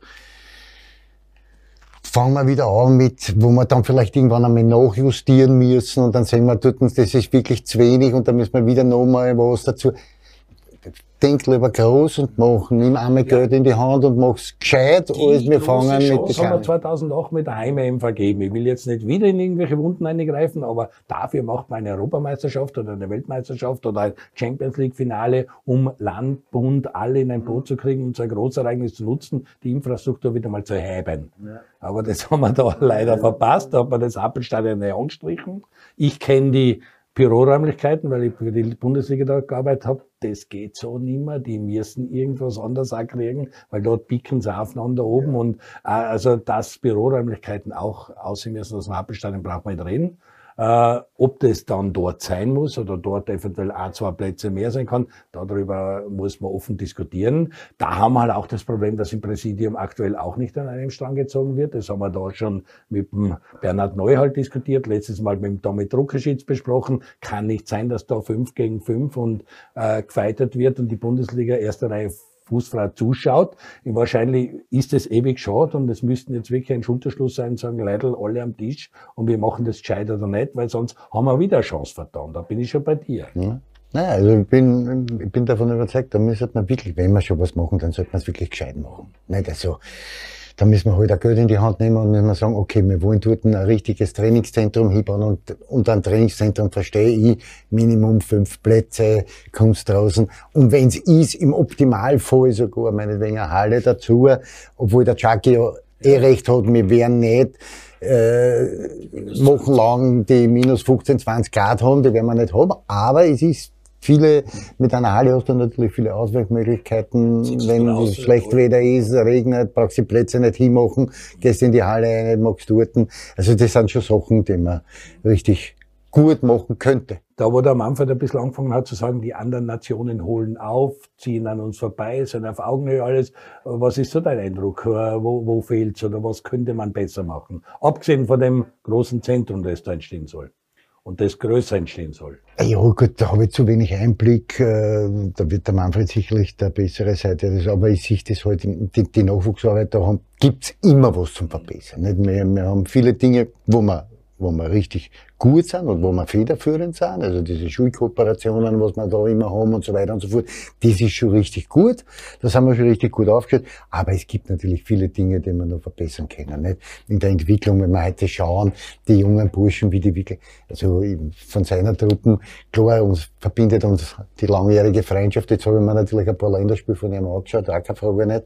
fangen wir wieder an mit, wo wir dann vielleicht irgendwann einmal nachjustieren müssen und dann sehen wir dort, das ist wirklich zu wenig und dann müssen wir wieder nochmal was dazu denk lieber groß und mach, nimm einmal ja. Geld in die Hand und mach's gescheit, die als wir fangen mit Das haben wir 2008 mit der Heim-EM vergeben. Ich will jetzt nicht wieder in irgendwelche Wunden eingreifen, aber dafür macht man eine Europameisterschaft oder eine Weltmeisterschaft oder ein Champions League Finale, um Land, Bund, alle in ein Boot zu kriegen und so ein Großereignis zu nutzen, die Infrastruktur wieder mal zu heben. Ja. Aber das haben wir da leider verpasst, da hat man das Appelstadion nicht angestrichen. Ich kenne die Büroräumlichkeiten, weil ich für die Bundesliga da gearbeitet habe, das geht so nimmer. Die müssen irgendwas anderes auch kriegen, weil dort picken sie aufeinander oben. Ja. Und äh, also, dass Büroräumlichkeiten auch aussehen müssen aus dem Happelstadion, braucht man nicht reden. Äh, ob das dann dort sein muss oder dort eventuell auch zwei Plätze mehr sein kann, darüber muss man offen diskutieren. Da haben wir halt auch das Problem, dass im Präsidium aktuell auch nicht an einem Strang gezogen wird. Das haben wir da schon mit dem Bernhard Neuhalt diskutiert, letztes Mal mit dem Tommy Druckerschitz besprochen. Kann nicht sein, dass da fünf gegen fünf und äh, gefeitet wird und die Bundesliga erste Reihe Fußfrau zuschaut. Wahrscheinlich ist es ewig schade und es müssten jetzt wirklich ein Schulterschluss sein, sagen Leidl alle am Tisch und wir machen das gescheit oder nicht, weil sonst haben wir wieder eine Chance vertan. Da bin ich schon bei dir. Ja. Naja, also ich bin, ich bin davon überzeugt, da müsste man wirklich, wenn wir schon was machen, dann sollte man es wirklich gescheit machen. Nicht also, da müssen wir halt auch Geld in die Hand nehmen und müssen wir sagen, okay, wir wollen dort ein richtiges Trainingszentrum hinbauen und unter einem Trainingszentrum verstehe ich. Minimum fünf Plätze, Kunst draußen. Und wenn es ist, im Optimalfall sogar meinetwegen eine Halle dazu, obwohl der Chucky ja eh recht hat, wir werden nicht äh, wochenlang die minus 15, 20 Grad haben, die werden wir nicht haben, aber es ist viele, mit einer Halle hast du natürlich viele Ausweichmöglichkeiten. Wenn es schlecht Wetter ist, regnet, brauchst du die Plätze nicht hinmachen, gehst in die Halle rein, magst dort. Also das sind schon Sachen, die man richtig gut machen könnte. Da, wo der Manfred ein bisschen angefangen hat zu sagen, die anderen Nationen holen auf, ziehen an uns vorbei, sind auf Augenhöhe alles. Was ist so dein Eindruck? Wo, wo fehlt's oder was könnte man besser machen? Abgesehen von dem großen Zentrum, das da entstehen soll und das größer entstehen soll. Ja gut, da habe ich zu wenig Einblick. Äh, da wird der Manfred sicherlich der bessere Seite. Aber ich sehe das halt, die, die Nachwuchsarbeit, da gibt's immer was zum Verbessern. Nicht? Wir, wir haben viele Dinge, wo wir, wo wir richtig gut sind und wo wir federführend sind, also diese Schulkooperationen, was wir da immer haben und so weiter und so fort, das ist schon richtig gut. Das haben wir schon richtig gut aufgestellt. Aber es gibt natürlich viele Dinge, die wir noch verbessern können. Nicht? In der Entwicklung, wenn wir heute schauen, die jungen Burschen, wie die wirklich, also von seiner Truppen, klar, uns verbindet uns die langjährige Freundschaft. Jetzt habe ich mir natürlich ein paar Länderspiele von ihm angeschaut, auch keine Frage nicht.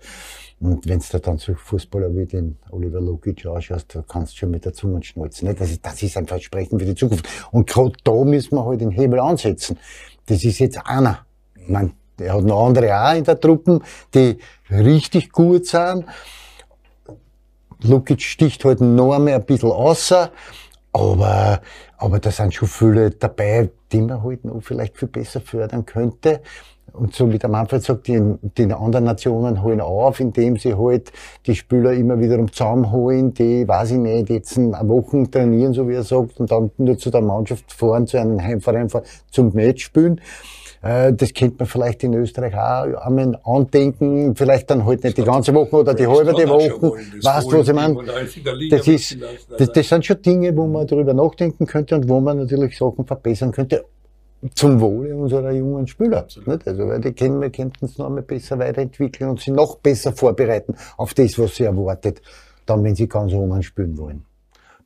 Und wenn du dann so Fußballer wie den Oliver Lukic anschaust, da kannst du schon mit der Zunge schnalzen. Das, das ist ein Versprechen für die Zukunft. Und gerade da müssen wir halt den Hebel ansetzen. Das ist jetzt einer. Ich meine, Er hat noch andere auch in der Truppe, die richtig gut sind. Lukic sticht halt noch einmal ein bisschen außer, aber, aber da sind schon viele dabei, die man halt noch vielleicht viel besser fördern könnte. Und so wie der Manfred sagt, die, die anderen Nationen holen auf, indem sie halt die Spieler immer wiederum zusammenholen, die, weiß ich nicht, jetzt eine Woche trainieren, so wie er sagt, und dann nur zu der Mannschaft fahren, zu einem Heimverein fahren, zum Match spielen. Äh, Das könnte man vielleicht in Österreich auch einmal andenken, vielleicht dann halt nicht die ganze Woche oder die halbe die Woche. Weißt du, was ich meine? Das ist, das, das sind schon Dinge, wo man darüber nachdenken könnte und wo man natürlich Sachen verbessern könnte. Zum Wohle unserer jungen Spieler. Nicht? Also, weil die wir könnten es noch einmal besser weiterentwickeln und sie noch besser vorbereiten auf das, was sie erwartet, dann, wenn sie ganz oben spielen wollen.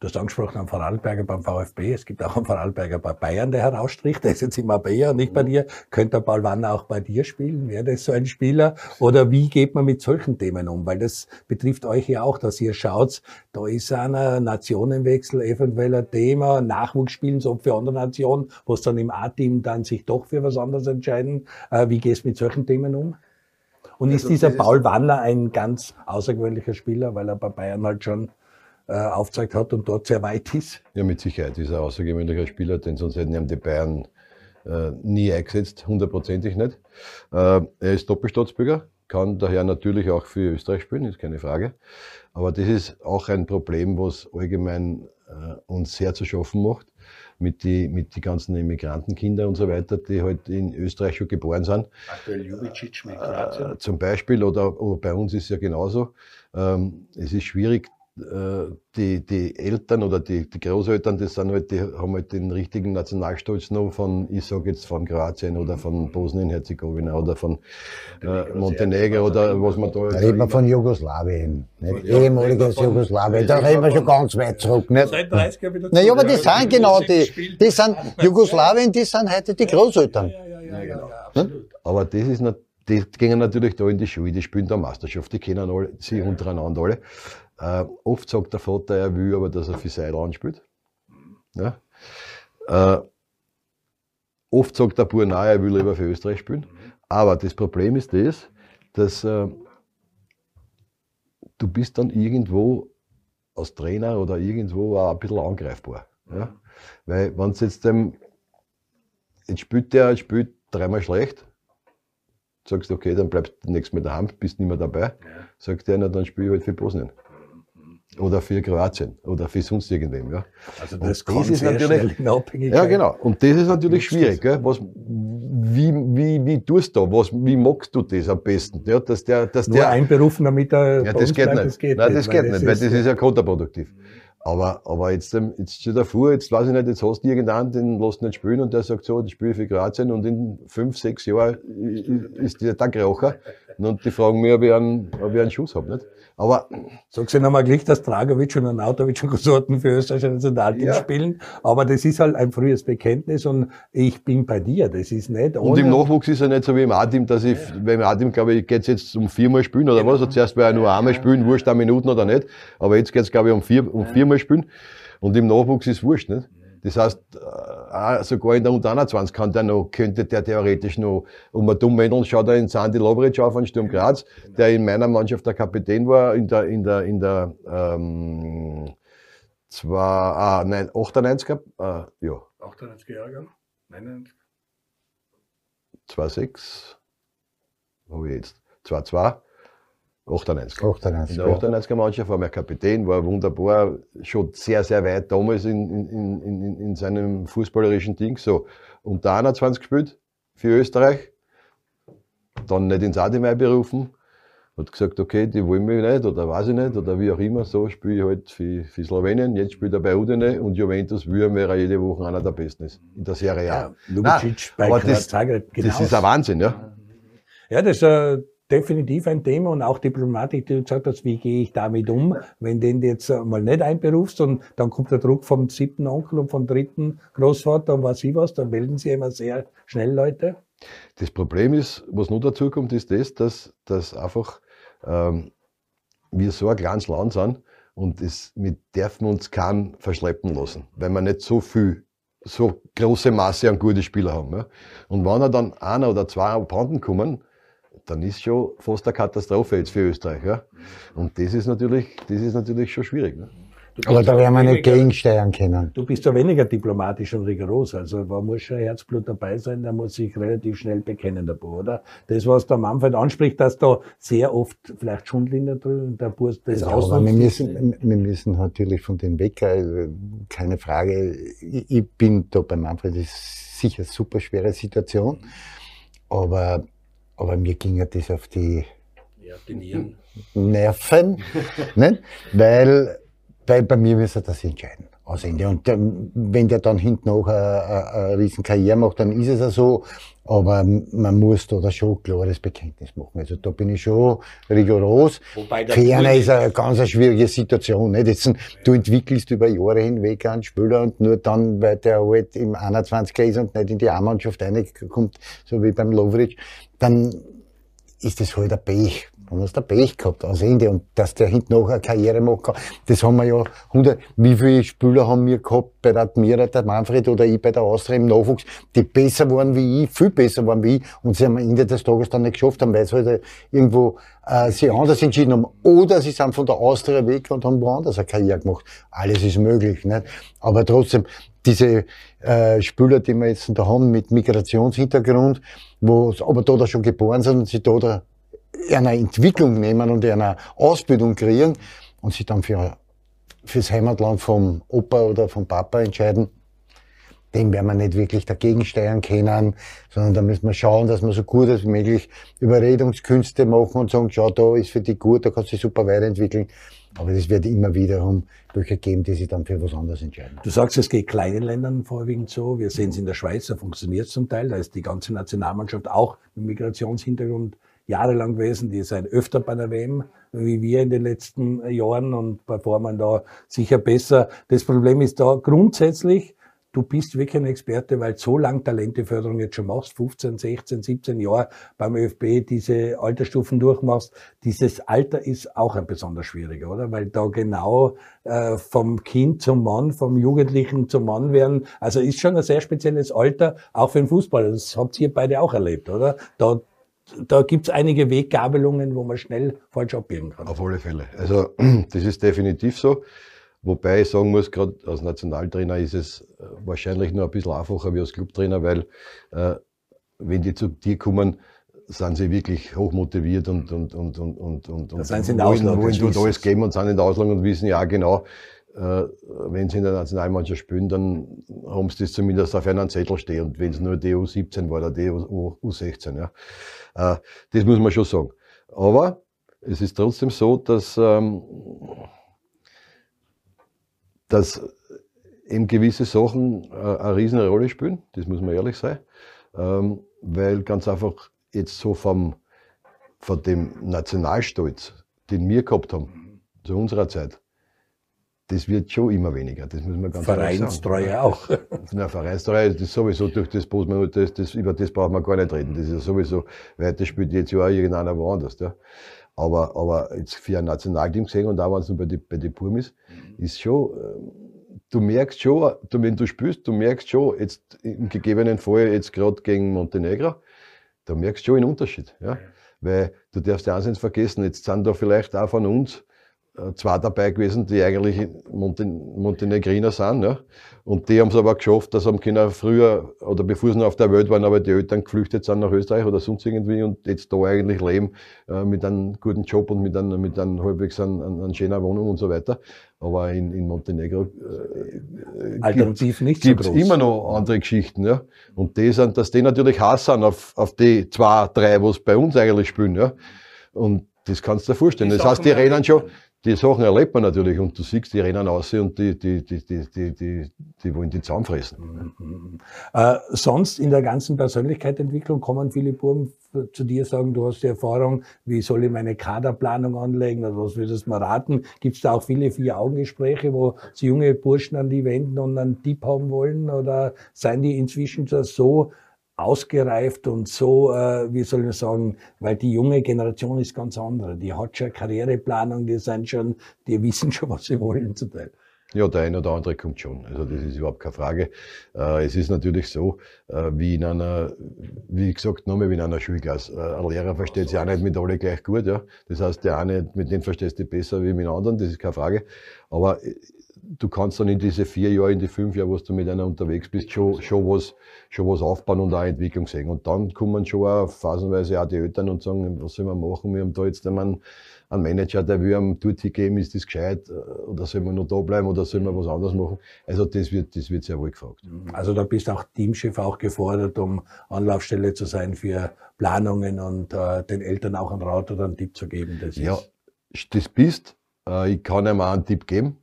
Du hast angesprochen am Vorarlberger beim VfB. Es gibt auch einen Vorarlberger bei Bayern, der herausstricht. Der ist jetzt immer Bayer und nicht bei dir. Könnte der Paul Wanner auch bei dir spielen? Wäre das so ein Spieler? Oder wie geht man mit solchen Themen um? Weil das betrifft euch ja auch, dass ihr schaut, da ist einer Nationenwechsel eventuell ein Thema, Nachwuchsspielen so für andere Nationen, wo es dann im A-Team dann sich doch für was anderes entscheiden. Äh, Wie gehst du mit solchen Themen um? Und ist Also dieser ist- Paul Wanner ein ganz außergewöhnlicher Spieler, weil er bei Bayern halt schon äh, aufgezeigt hat und dort sehr weit ist? Ja, mit Sicherheit ist er ein außergewöhnlicher Spieler, denn sonst hätten ihm die Bayern äh, nie eingesetzt, hundertprozentig nicht. Äh, er ist Doppelstaatsbürger, kann daher natürlich auch für Österreich spielen, ist keine Frage. Aber das ist auch ein Problem, was allgemein äh, uns sehr zu schaffen macht, mit die, mit die ganzen Immigrantenkinder und so weiter, die halt in Österreich schon geboren sind. Aktuell Jubicic mit Äh, zum Beispiel, oder, oder bei uns ist es ja genauso. Ähm, es ist schwierig, äh, die, die Eltern oder die, die Großeltern, das sind halt, die haben halt den richtigen Nationalstolz noch von, ich sage jetzt von Kroatien oder von Bosnien-Herzegowina oder von äh, Montenegro oder was man da. Da reden wir von Jugoslawien, nicht? ehemaliges Jugoslawien. Da reden wir schon ganz weit zurück, nicht? Seit 30 Jahren wieder Naja, aber die sind genau die, die sind, Jugoslawien, die sind heute die Großeltern. Aber das ist nat- die gehen natürlich da in die Schule, die spielen da Meisterschaft, die kennen alle, sie untereinander alle. Äh, oft sagt der Vater, er will aber, dass er für Seidel anspielt. Ja. Äh, oft sagt der Bub, nein, er will lieber für Österreich spielen. Aber das Problem ist das, dass äh, du bist dann irgendwo als Trainer oder irgendwo auch ein bisschen angreifbar. Ja? Weil wenn jetzt dem, jetzt spielt der, jetzt spielt dreimal schlecht, sagst du, okay, dann bleibst du nächstes Mal daheim, bist nicht mehr dabei. Sagt der, na, dann spiele ich halt für Bosnien. Oder für Kroatien oder für sonst irgendwem. Ja. Also das schnell in Abhängigkeit- Ja, genau. Und das ist natürlich schwierig. Gell? Was, wie, wie, wie tust du? Was, wie magst du das am besten? Ja, dass der, dass Nur der, einberufen, damit er ja, das geht bleibt, nicht. das geht Nein, nicht, das weil geht nicht, weil das ist ja kontraproduktiv. Aber, aber jetzt, ähm, jetzt stell dir vor, jetzt weiß ich nicht, jetzt hast du irgendeinen, den lässt du nicht spielen und der sagt so, ich spiele für Kroatien und in fünf, sechs Jahren ist der Tag Und die fragen mich, ob ich einen, ob ich einen Schuss habe, nicht? Aber, Sagst du nochmal gleich, dass Dragovic und Anautovic und Konsorten für österreichische Nationalteam Ja. spielen. Aber das ist halt ein frühes Bekenntnis und ich bin bei dir. Das ist nicht und im Nachwuchs ist er nicht so wie im A-Team, dass ich, weil im A-Team, glaube ich, geht's jetzt um viermal spielen oder was? Also zuerst war er nur einmal spielen, wurscht, eine Minuten oder nicht. Aber jetzt geht's glaube ich, um, vier, um viermal spielen. Und im Nachwuchs ist wurscht, nicht? Das heißt, äh, auch sogar in der Unter 21 kann der noch, könnte der theoretisch noch, um ein dumm schaut er in Sandy Lovric auf von Sturm Graz, der in meiner Mannschaft der Kapitän war, in der, in der, in der, ähm, zwar, ah, nein, 98er, äh, ja, 98 Jahre, 99. 2,6, habe ich jetzt, 2,2, 98. 98, In der 98er Mannschaft war mein Kapitän, war wunderbar, schon sehr, sehr weit damals in, in, in, in, in seinem fußballerischen Ding. So, unter 21 gespielt für Österreich, dann nicht ins ADMI berufen, hat gesagt, okay, die wollen mich nicht oder weiß ich nicht oder wie auch immer, so spiele ich halt für, für Slowenien, jetzt spielt er bei Udine und Juventus Würm wäre jede Woche einer der Besten ist in der Serie A. Ja, Lubicic bei aber das, Zagreb, das ist ein Wahnsinn, ja. Ja, das ist äh, definitiv ein Thema und auch die Problematik, die du gesagt hast, wie gehe ich damit um, wenn den jetzt mal nicht einberufst und dann kommt der Druck vom siebten Onkel und vom dritten Großvater und was ich was, dann melden sie immer sehr schnell Leute. Das Problem ist, was noch dazu kommt, ist das, dass, dass einfach ähm, wir so ein kleines Land sind und es, wir dürfen uns keinen verschleppen lassen, weil wir nicht so viel so große Masse an guten Spielern haben. Ja. Und wenn dann einer oder zwei abhanden kommen, dann ist schon fast eine Katastrophe jetzt für Österreich. Ja. Und das ist natürlich, das ist natürlich schon schwierig. Ne. Aber da werden wir nicht gegensteuern können. Du bist ja weniger diplomatisch und rigoros. Also da muss schon Herzblut dabei sein, da muss sich relativ schnell bekennen, der Bub, oder? Das, was der Manfred anspricht, dass da sehr oft vielleicht Schundlinder drin der Bub das ja, aber wir müssen, wir müssen natürlich von den weg, also keine Frage. Ich, ich bin da bei Manfred, das ist sicher eine super schwere Situation. Aber, aber mir ging ja das auf die, ja, die Nieren. Nerven, nicht? weil weil bei mir müsste das entscheiden. Aus Ende. Und ähm, wenn der dann hinten noch eine, eine, eine riesen Karriere macht, dann ist es ja so. Aber man muss da schon ein klares Bekenntnis machen. Also da bin ich schon rigoros. Ferner ist eine ganz eine schwierige Situation. Nicht? Jetzt, du entwickelst über Jahre hinweg einen Spieler und nur dann, weil der halt im 21er ist und nicht in die A-Mannschaft reinkommt, so wie beim Lovric, dann ist das halt ein Pech. Dann hast du Pech gehabt, aus Ende. Und dass der hinten noch eine Karriere machen kann, das haben wir ja 100, wie viele Spieler haben wir gehabt bei der Admira, der Manfred oder ich bei der Austria im Nachwuchs, die besser waren wie ich, viel besser waren wie ich, und sie am Ende des Tages dann nicht geschafft haben, weil sie halt irgendwo, äh, sie anders entschieden haben. Oder sie sind von der Austria weg und haben woanders eine Karriere gemacht. Alles ist möglich, nicht? Aber trotzdem, diese äh, Spieler, die wir jetzt da haben mit Migrationshintergrund, wo aber da, da schon geboren sind und sie da, da einer Entwicklung nehmen und einer Ausbildung kreieren und sich dann für, fürs Heimatland vom Opa oder vom Papa entscheiden, dem werden wir nicht wirklich dagegen steuern können, sondern da müssen wir schauen, dass wir so gut als möglich Überredungskünste machen und sagen, schau, da ist für dich gut, da kannst du dich super weiterentwickeln. Aber das wird immer wiederum Bücher geben, die sich dann für was anderes entscheiden. Du sagst, es geht kleinen Ländern vorwiegend so. Wir sehen es in der Schweiz, da funktioniert es zum Teil. Da ist die ganze Nationalmannschaft auch mit Migrationshintergrund jahrelang gewesen, die sind öfter bei der WM wie wir in den letzten Jahren und performen da sicher besser. Das Problem ist da grundsätzlich, du bist wirklich ein Experte, weil so lang Talenteförderung jetzt schon machst, 15, 16, 17 Jahre beim ÖFB diese Altersstufen durchmachst. Dieses Alter ist auch ein besonders schwieriger, oder? Weil da genau äh, vom Kind zum Mann, vom Jugendlichen zum Mann werden, also ist schon ein sehr spezielles Alter, auch für den Fußball. Das habt ihr beide auch erlebt, oder? Da da gibt es einige Weggabelungen, wo man schnell falsch abbiegen kann. Auf alle Fälle. Also das ist definitiv so. Wobei ich sagen muss, gerade als Nationaltrainer ist es äh, wahrscheinlich nur ein bisschen einfacher wie als Clubtrainer, weil äh, wenn die zu dir kommen, sind sie wirklich hochmotiviert und und und und und und, und sind sie in der wollen, wollen dort alles geben und sind in der Ausland und wissen ja genau, äh, wenn sie in der Nationalmannschaft spielen, dann haben sie das zumindest auf einem Zettel stehen. Und wenn es nur die U17 war oder die U16, ja. Äh, das muss man schon sagen. Aber es ist trotzdem so, dass, ähm, dass eben gewisse Sachen äh, eine riesen Rolle spielen, das muss man ehrlich sein, ähm, weil ganz einfach jetzt so vom, von dem Nationalstolz, den wir gehabt haben, zu unserer Zeit, das wird schon immer weniger. Das muss man ganz Vereinstreue auch. Na, Vereinstreue das ist sowieso durch das, das, das, über das braucht man gar nicht reden. Das ist ja sowieso, weil das spielt jetzt ja auch irgendeiner woanders. Ja. Aber, aber jetzt für ein Nationalteam gesehen und auch wenn es nur bei den bei die Purmis, mhm. ist schon, ähm, du merkst schon, du, wenn du spielst, du merkst schon, jetzt im gegebenen Fall, jetzt gerade gegen Montenegro, da merkst du schon einen Unterschied. Ja. Weil du darfst ja eins vergessen, jetzt sind da vielleicht auch von uns zwei dabei gewesen, die eigentlich Monten Montenegriner sind. Ja. Und die haben es aber geschafft, dass haben können früher oder bevor sie noch auf der Welt waren, aber die Eltern geflüchtet sind nach Österreich oder sonst irgendwie und jetzt da eigentlich leben äh, mit einem guten Job und mit einem, mit einem halbwegs an, an, an schöner Wohnung und so weiter. Aber in, in Montenegro äh, Alternativ gibt es immer noch andere Geschichten. Ja. Und die sind, dass die natürlich Hass sind auf, auf die zwei, drei, was bei uns eigentlich spielen. Ja. Und das kannst du dir vorstellen. das heißt, die rennen schon, die Sachen erlebt man natürlich und du siehst, die rennen aus und die, die, die, die, die, die, die wollen die zusammenfressen. Mhm. Äh, sonst in der ganzen Persönlichkeitsentwicklung kommen viele Buben zu dir sagen, du hast die Erfahrung, wie soll ich meine Kaderplanung anlegen oder was würdest du mir raten? Gibt es da auch viele Vier-Augen-Gespräche, wo sie junge Burschen an die wenden und einen Tipp haben wollen oder seien die inzwischen so ausgereift und so, äh, wie soll ich sagen, weil die junge Generation ist ganz andere. Die hat schon Karriereplanung, die sind schon, die wissen schon, was sie wollen zum Teil. Ja, der eine oder andere kommt schon. Also das ist überhaupt keine Frage. Äh, es ist natürlich so, äh, wie in einer, wie gesagt, nochmal wie in einer Schulklasse. Äh, ein Lehrer versteht sich auch nicht mit alle gleich gut. Ja. Das heißt, der eine, mit dem verstehst du besser wie mit anderen, das ist keine Frage. Aber äh, du kannst dann in diese vier Jahre, in die fünf Jahre, wo du mit einer unterwegs bist, schon, schon was, schon was aufbauen und auch Entwicklung sehen. Und dann kommen schon auch phasenweise auch die Eltern und sagen, was sollen wir machen? Wir haben da jetzt einmal ein Manager, der will einem dort geben, ist das gescheit, äh, oder soll man noch da bleiben, oder soll man was anderes machen? Also das wird, das wird sehr wohl gefragt. Also da bist auch Teamchef auch gefordert, um Anlaufstelle zu sein für Planungen und äh, den Eltern auch einen Rat oder einen Tipp zu geben. Das ja, das bist. Äh, ich kann einem auch einen Tipp geben.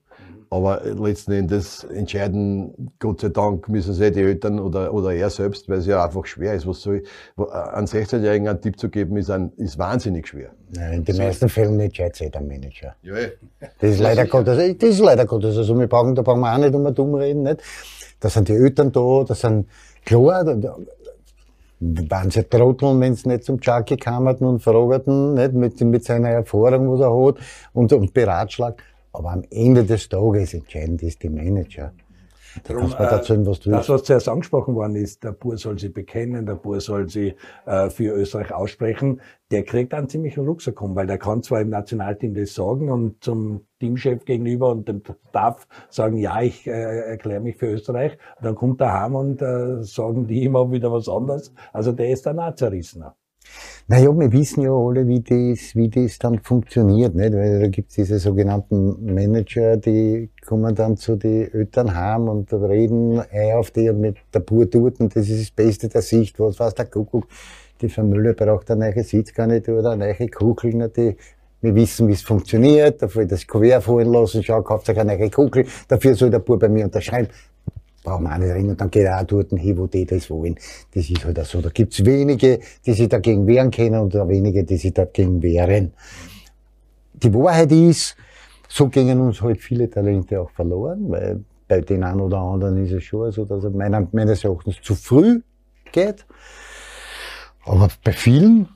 Aber letzten Endes entscheiden, Gott sei Dank, müssen sie die Eltern oder, oder er selbst, weil es ja einfach schwer ist. Was soll ich, an 16-Jährigen einen Tipp zu geben, ist, ein, ist wahnsinnig schwer. Ja, in den so. meisten Fällen entscheidet sich der Manager. Ja, das ist leider Gottes, das ist leider Gottes. Also wir brauchen, da brauchen wir auch nicht um dumm reden, nicht? Da sind die Eltern da, da sind, klar, da, da, waren sie trotteln, wenn sie nicht zum Chucky kamen und fragten, nicht, mit, mit seiner Erfahrung, was er hat, und, und beratschlagt. Aber am Ende des Tages entscheidend ist die Manager. Darum, erzählen, was du das, was zuerst angesprochen worden ist, der Bur soll sie bekennen, der Bur soll sie äh, für Österreich aussprechen, der kriegt einen ziemlichen Rucksack um, weil der kann zwar im Nationalteam das sagen und zum Teamchef gegenüber und dem Staff sagen, ja, ich äh, erkläre mich für Österreich. Und dann kommt er heim und äh, sagen die immer wieder was anderes. Also der ist dann auch zerrissener. Naja, wir wissen ja alle, wie das, wie das dann funktioniert, nicht? Weil da gibt's diese sogenannten Manager, die kommen dann zu den Eltern heim und reden ein auf die und mit der Pur tut und das ist das Beste der Sicht, was weiß der Kuckuck. Die Familie braucht eine neue Sitzgarnitur oder eine neue Kugel, wir wissen, wie es funktioniert, dafür das Kuvert fallen lassen, schau, kauft euch eine neue Kugel, dafür soll der Bub bei mir unterschreiben brauchen wir auch nicht reden. Und dann geht er auch dort hin, wo die das wollen. Das ist halt auch so. Da gibt's wenige, die sich dagegen wehren können und wenige, die sich dagegen wehren. Die Wahrheit ist, so gingen uns halt viele Talente auch verloren, weil bei den einen oder anderen ist es schon so, dass meiner, meines Erachtens zu früh geht. Aber bei vielen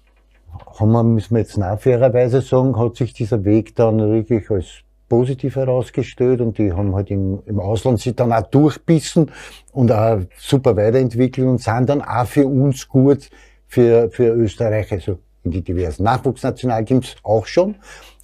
haben wir, müssen wir jetzt fairerweise sagen, hat sich dieser Weg dann wirklich als positiv herausgestellt und die haben halt im, im Ausland sich dann auch durchbissen und auch super weiterentwickelt und sind dann auch für uns gut für, für Österreich, also in die diversen Nachwuchsnationalteams auch schon,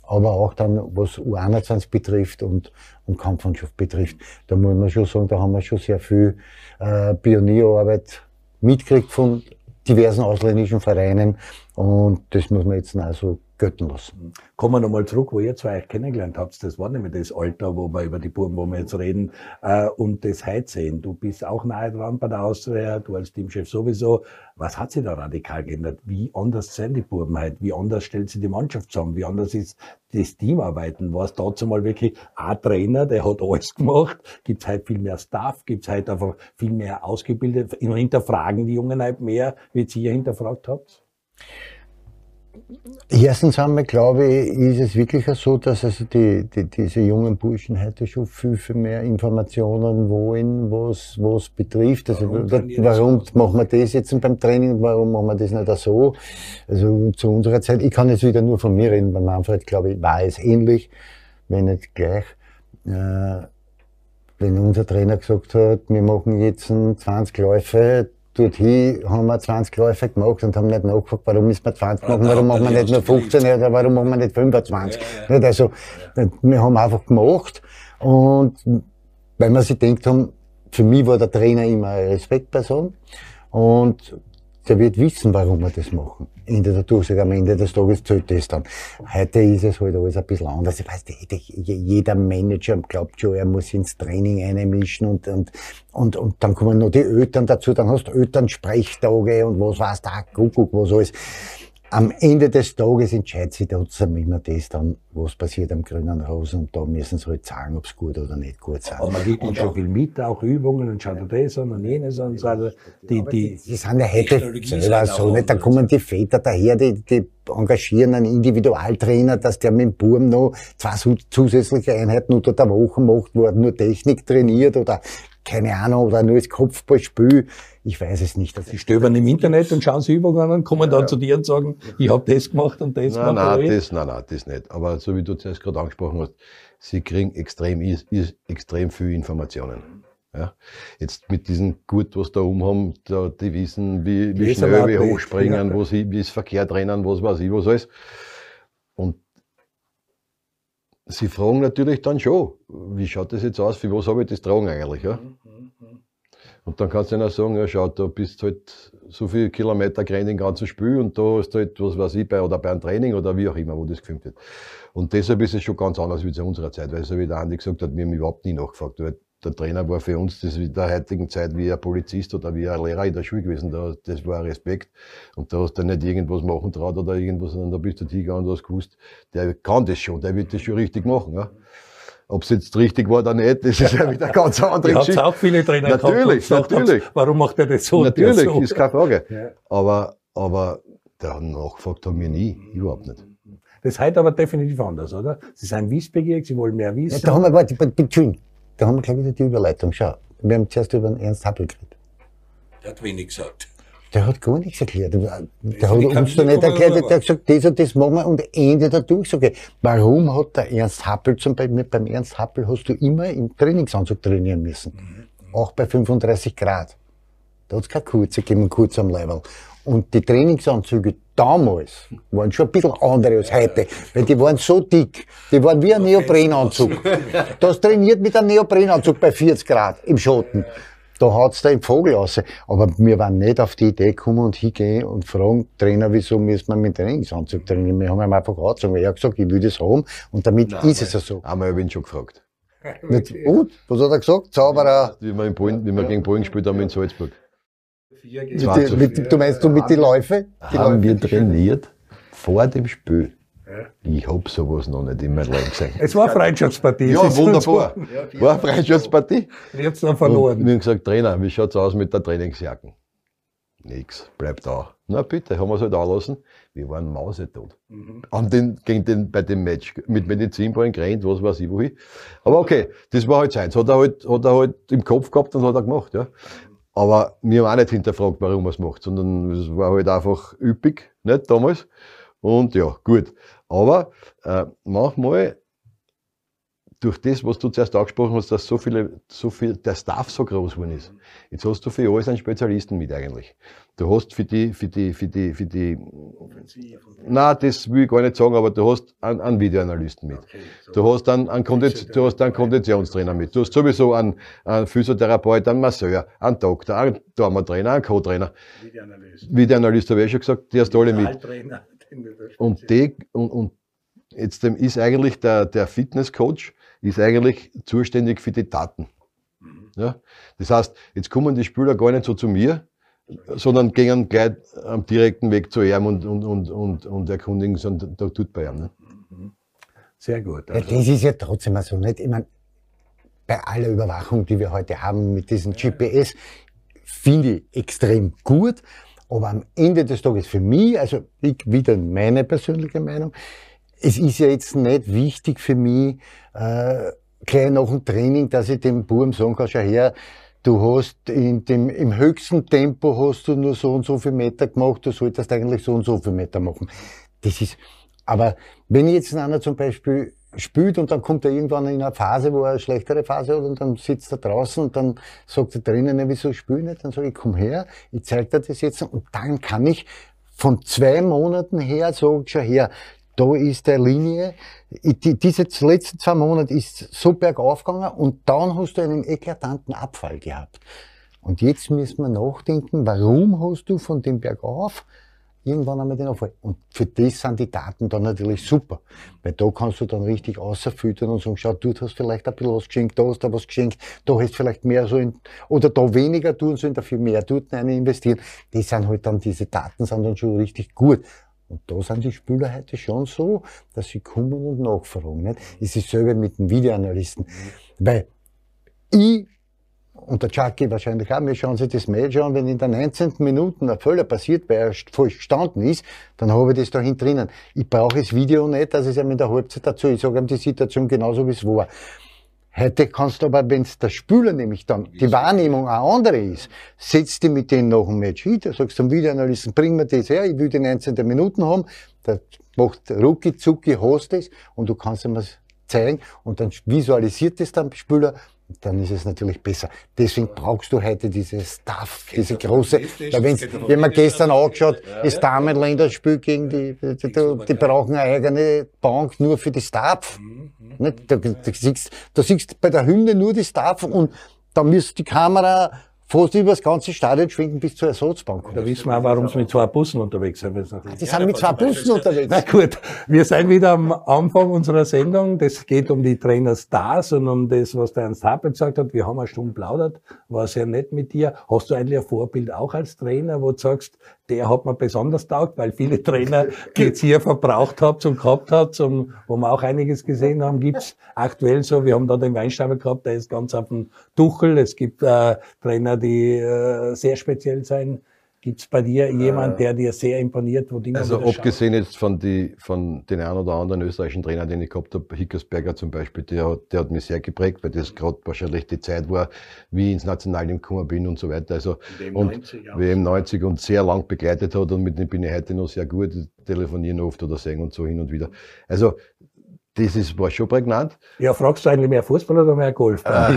aber auch dann, was U21 betrifft und, und Kampfmannschaft betrifft. Da muss man schon sagen, da haben wir schon sehr viel äh, Pionierarbeit mitgekriegt von diversen ausländischen Vereinen und das muss man jetzt also götten lassen. Kommen wir nochmal zurück, wo ihr zwei euch kennengelernt habt. Das war nämlich das Alter, wo wir über die Buben, wo wir jetzt reden, äh, und das heute sehen. Du bist auch nahe dran bei der Austria, du als Teamchef sowieso. Was hat sich da radikal geändert? Wie anders sind die Buben heute? Wie anders stellt sich die Mannschaft zusammen? Wie anders ist das Teamarbeiten? War es dazu mal wirklich ein Trainer, der hat alles gemacht? Gibt es heute viel mehr Staff? Gibt es heute einfach viel mehr ausgebildet? Hinterfragen die Jungen halt mehr, wie ihr hinterfragt habt? Erstens einmal glaube ich, ist es wirklich so, dass also die, die, diese jungen Burschen heute schon viel, viel mehr Informationen wollen, was, was betrifft. Also warum, warum machen wir das jetzt beim Training und warum machen wir das nicht so? Also zu unserer Zeit, ich kann jetzt wieder nur von mir reden, bei Manfred glaube ich, war es ähnlich, wenn nicht gleich. Äh, wenn unser Trainer gesagt hat, wir machen jetzt 20 Läufe, dorthin haben wir 20 Läufe gemacht und haben nicht nachgefragt, warum müssen wir 20 machen, warum machen wir nicht nur 15 oder warum machen wir nicht 25. Ja, ja. Also, wir haben einfach gemacht und weil wir sich denkt haben, für mich war der Trainer immer eine Respektperson und der wird wissen, warum wir das machen. Ende der Durchsage, am Ende des Tages zählt das dann. Heute ist es halt alles ein bisschen anders. Ich weiß, jeder Manager glaubt schon, er muss ins Training einmischen und, und, und, und dann kommen noch die Eltern dazu, dann hast du Elternsprechtage und was weiß da, Kuckuck, was alles am Ende des Tages entscheidet sich trotzdem immer das dann, was passiert am grünen Rosen und da müssen sie halt sagen, ob es gut oder nicht gut ist. Aber man gibt ihnen schon viel mit, auch Übungen und schaut das an und jenes an. Also die, die, die sind ja heute selber so nicht, da kommen die Väter daher, die, die engagieren einen Individualtrainer, dass der mit dem Burm noch zwei zusätzliche Einheiten unter der Woche macht, wo er nur Technik trainiert oder keine Ahnung, oder nur das Kopfballspiel. Ich weiß es nicht. Sie stöbern im Internet und schauen sich Übungen an, kommen dann zu dir und sagen, ich habe das gemacht und das Nein, gemacht. nein, das, nein, nein, das nicht. Aber so wie du zuerst gerade angesprochen hast, sie kriegen extrem, is- is- extrem viel Informationen. Ja. Jetzt mit diesem Gut, was da oben haben, da, die wissen, wie, wie schnell, wie Leserathlet, hoch springen, ja. wo sie, wie es Verkehr trennen, was weiß ich, was alles. Sie fragen natürlich dann schon, wie schaut das jetzt aus, für was habe ich das tragen eigentlich, ja? Und dann kannst du ihnen sagen, ja, schau, da bist halt so viele Kilometer gerannt im ganzen Spiel und da ist halt, was weiß ich, bei, oder bei einem Training oder wie auch immer, wo das gefilmt wird. Und deshalb ist es schon ganz anders wie zu unserer Zeit, weil so wie der Andi gesagt hat, wir haben überhaupt nie nachgefragt, weil der Trainer war für uns das in der heutigen Zeit wie ein Polizist oder wie ein Lehrer in der Schule gewesen. Da, das war Respekt. Und da hast du nicht irgendwas machen traut oder irgendwas, sondern da bist du hingegangen und hast gewusst, der kann das schon, der wird das schon richtig machen. Ja. Ob es jetzt richtig war oder nicht, das ist ja wieder eine ganz andere Ihr habt Geschichte. auch viele Trainer gehabt, Natürlich, und gesagt habt, natürlich. warum macht er das so? Natürlich, so? ist keine Frage. Ja. Aber, aber der nachgefragt haben wir nie, überhaupt nicht. Das ist heute aber definitiv anders, oder? Sie sind wissbegierig, Sie wollen mehr Ja, wissen. da haben wir, warte, bitte, Entschuldigung, da haben wir gleich wieder die Überleitung. Schau, wir haben zuerst über den Ernst Happel geredet. Der hat wenig gesagt. Der hat gar nichts erklärt. Der hat die uns da nicht erklärt. Der hat gesagt, das und das machen wir und Ende der Durchsage. Warum hat der Ernst Happel zum Beispiel, beim Ernst Happel hast du immer im Trainingsanzug trainieren müssen. Auch bei 35 Grad. Da hat es keine kurze gegeben, kurz am Level. Und die Trainingsanzüge damals waren schon ein bisschen andere als heute, weil die waren so dick. Die waren wie ein Neoprenanzug. Du hast trainiert mit einem Neoprenanzug bei 40 Grad im Schatten. Da hat's da im Vogel raus. Aber wir waren nicht auf die Idee gekommen und hingehen und fragen, Trainer, wieso müssen wir mit Trainingsanzug trainieren? Wir haben ihm einfach angezogen, er hat gesagt, ich will das haben und damit ist es ja so. Einmal habe ich ihn schon gefragt. Nicht- Und? Was hat er gesagt? Zauberer. Wie wir, in Polen, wie wir gegen Polen gespielt haben in Salzburg. Mit die, mit, du meinst du mit den Läufe? Die haben Läufe? wir trainiert vor dem Spiel. Ich hab sowas noch nicht in meinem Leben gesehen. Es war eine Freundschaftspartie. Ja, Es wunderbar. so- War eine Freundschaftspartie. Ich hab's dann Und verloren. wir haben gesagt, Trainer, wie schaut's aus mit der Trainingsjacken? Nix, bleibt da. Na bitte, haben wir es halt anlassen. Wir waren mausetot. An den, gegen den, bei dem Match mit Medizinballen gerannt, was weiß ich wohin. Aber okay, das war halt sein. Das hat er halt, hat er halt im Kopf gehabt und hat er gemacht, ja. Aber wir haben auch nicht hinterfragt, warum er es macht, sondern es war halt einfach üppig, nicht damals. Und ja, gut. Aber äh, manchmal durch das, was du zuerst angesprochen hast, dass so viele, so viel, der Staff so groß geworden ist. Jetzt hast du für alles einen Spezialisten mit eigentlich. Du hast für die, für die, für die, für die, na, das will ich gar nicht sagen, aber du hast einen, einen Videoanalysten mit. Du hast einen, einen, Kondiz, du hast einen Konditionstrainer mit. Du hast sowieso einen, einen Physiotherapeut, einen Masseur, einen Doktor, einen Dormatrainer, einen Co-Trainer. Videoanalyst habe ich schon gesagt, die hast du alle mit. Und, die, und, und jetzt ist eigentlich der, der Fitnesscoach ist eigentlich zuständig für die Daten. Ja? Das heißt, jetzt kommen die Spieler gar nicht so zu mir, sondern gehen gleich am direkten Weg zu ihm und, und, und, und, und erkundigen sich, und da tut bei ihm. Ne? Sehr gut. Ja, Also, das ist ja trotzdem mal so nicht. Ich meine, bei aller Überwachung, die wir heute haben mit diesem GPS, finde ich extrem gut. Aber am Ende des Tages für mich, also ich wieder meine persönliche Meinung, es ist ja jetzt nicht wichtig für mich, äh, gleich nach dem Training, dass ich dem Buben sagen kann, schau her, du hast in dem, im höchsten Tempo hast du nur so und so viel Meter gemacht, du solltest eigentlich so und so viel Meter machen. Das ist, aber wenn jetzt einer zum Beispiel spielt und dann kommt er irgendwann in eine Phase, wo er eine schlechtere Phase hat und dann sitzt er draußen und dann sagt der Trainer, "Na, wieso spiel ich nicht? Dann sage ich, komm her, ich zeig dir das jetzt und dann kann ich von zwei Monaten her sagen, schau her, da ist der Linie, diese letzten zwei Monate ist so bergauf gegangen und dann hast du einen eklatanten Abfall gehabt. Und jetzt müssen wir nachdenken, warum hast du von dem Bergauf irgendwann einmal den Abfall? Und für das sind die Daten dann natürlich super. Weil da kannst du dann richtig außerfüttern und sagen, schau, du hast vielleicht ein bisschen was geschenkt, da hast du was geschenkt, da hast du vielleicht mehr so in, oder da weniger tun sollen, dafür mehr dort rein investieren. Die sind halt dann, diese Daten sind dann schon richtig gut. Und da sind die Spieler heute schon so, dass sie kommen und nachfragen. Nicht? Es ist selber mit dem Videoanalysten. Weil ich und der Chucky wahrscheinlich auch, wir schauen sich das Match an, wenn in der 19. Minute ein Fehler passiert, weil er falsch gestanden ist, dann habe ich das da hinten drinnen. Ich brauche das Video nicht, dass es ihm in der Halbzeit dazu, ich sage ihm die Situation genauso, wie es war. Heute kannst du aber, wenn der Spieler nämlich dann die Wahrnehmung eine andere ist, setzt die mit denen nach dem Match hin, da sagst du zum Videoanalysten, bring mir das her, ich will die 19. Minuten haben, der macht rucki zucki, hast es und du kannst ihm das zeigen und dann visualisiert es dann der Spieler dann ist es natürlich besser. Deswegen brauchst du heute diese Staff, diese große, weil wenn's, wenn man gestern angeschaut, das Damenländerspiel gegen die, die, die, die brauchen eine eigene Bank nur für die Staff. Nicht? Da, da, siehst, da siehst bei der Hymne nur die Staff und da müsste die Kamera fast über das ganze Stadion schwenken bis zur Ersatzbank. Da wissen wir auch, warum sie mit zwei Bussen unterwegs sind. Die sind mit zwei Bussen unterwegs. Na gut, wir sind wieder am Anfang unserer Sendung. Das geht um die Trainer Stars und um das, was der Ernst Happel gesagt hat. Wir haben eine Stunde plaudert, war sehr nett mit dir. Hast du eigentlich ein Vorbild auch als Trainer, wo du sagst, der hat mir besonders taugt, weil viele Trainer, die jetzt hier verbraucht habt und gehabt hat, und wo wir auch einiges gesehen haben, gibt's aktuell so. Wir haben da den Weinsteiber gehabt, der ist ganz auf dem Tuchel. Es gibt äh, Trainer, die äh, sehr speziell sein. Gibt's bei dir jemand, der dir sehr imponiert? Wo Dinge also abgesehen jetzt von, die, von den einen oder anderen österreichischen Trainer, den ich gehabt habe, Hickersberger zum Beispiel, der, hat, der hat mich sehr geprägt, weil das gerade wahrscheinlich die Zeit war, wie ich ins Nationalteam gekommen bin und so weiter. Also, und 90, WM 90 und sehr lang begleitet hat und mit dem bin ich heute noch sehr gut, telefonieren oft oder singen und so hin und wieder. Also das ist, war schon prägnant. Ja, fragst du eigentlich mehr Fußball oder mehr Golf? Äh,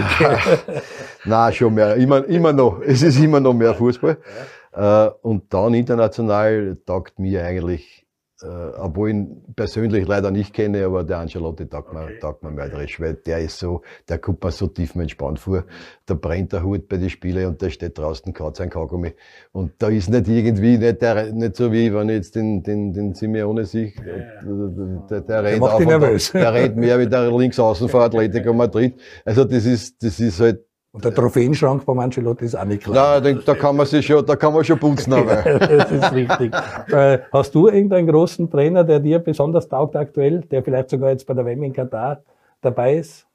Nein, schon mehr. Immer, immer noch. Es ist immer noch mehr Fußball. Äh, und dann international taugt mir eigentlich, äh, obwohl ich ihn persönlich leider nicht kenne, aber der Ancelotti taugt mir, taugt mir mörderisch, weil der ist so, der kommt mir so tief entspannt vor. Da brennt der Hut bei den Spielen und der steht draußen, kaut sein Kaugummi. Und da ist nicht irgendwie, nicht, der, nicht so wie, wenn ich jetzt den, den, den Simeone sehe, der, der, der, rennt auf nervös. der, rennt mehr wie der Linksaußen von Atletico Madrid. Also das ist, das ist halt, und der Trophäenschrank beim Ancelotti ist auch nicht klar. Nein, da kann man sich schon, da kann man schon putzen. Aber. das ist richtig. Äh, hast du irgendeinen großen Trainer, der dir besonders taugt aktuell, der vielleicht sogar jetzt bei der WM in Katar dabei ist?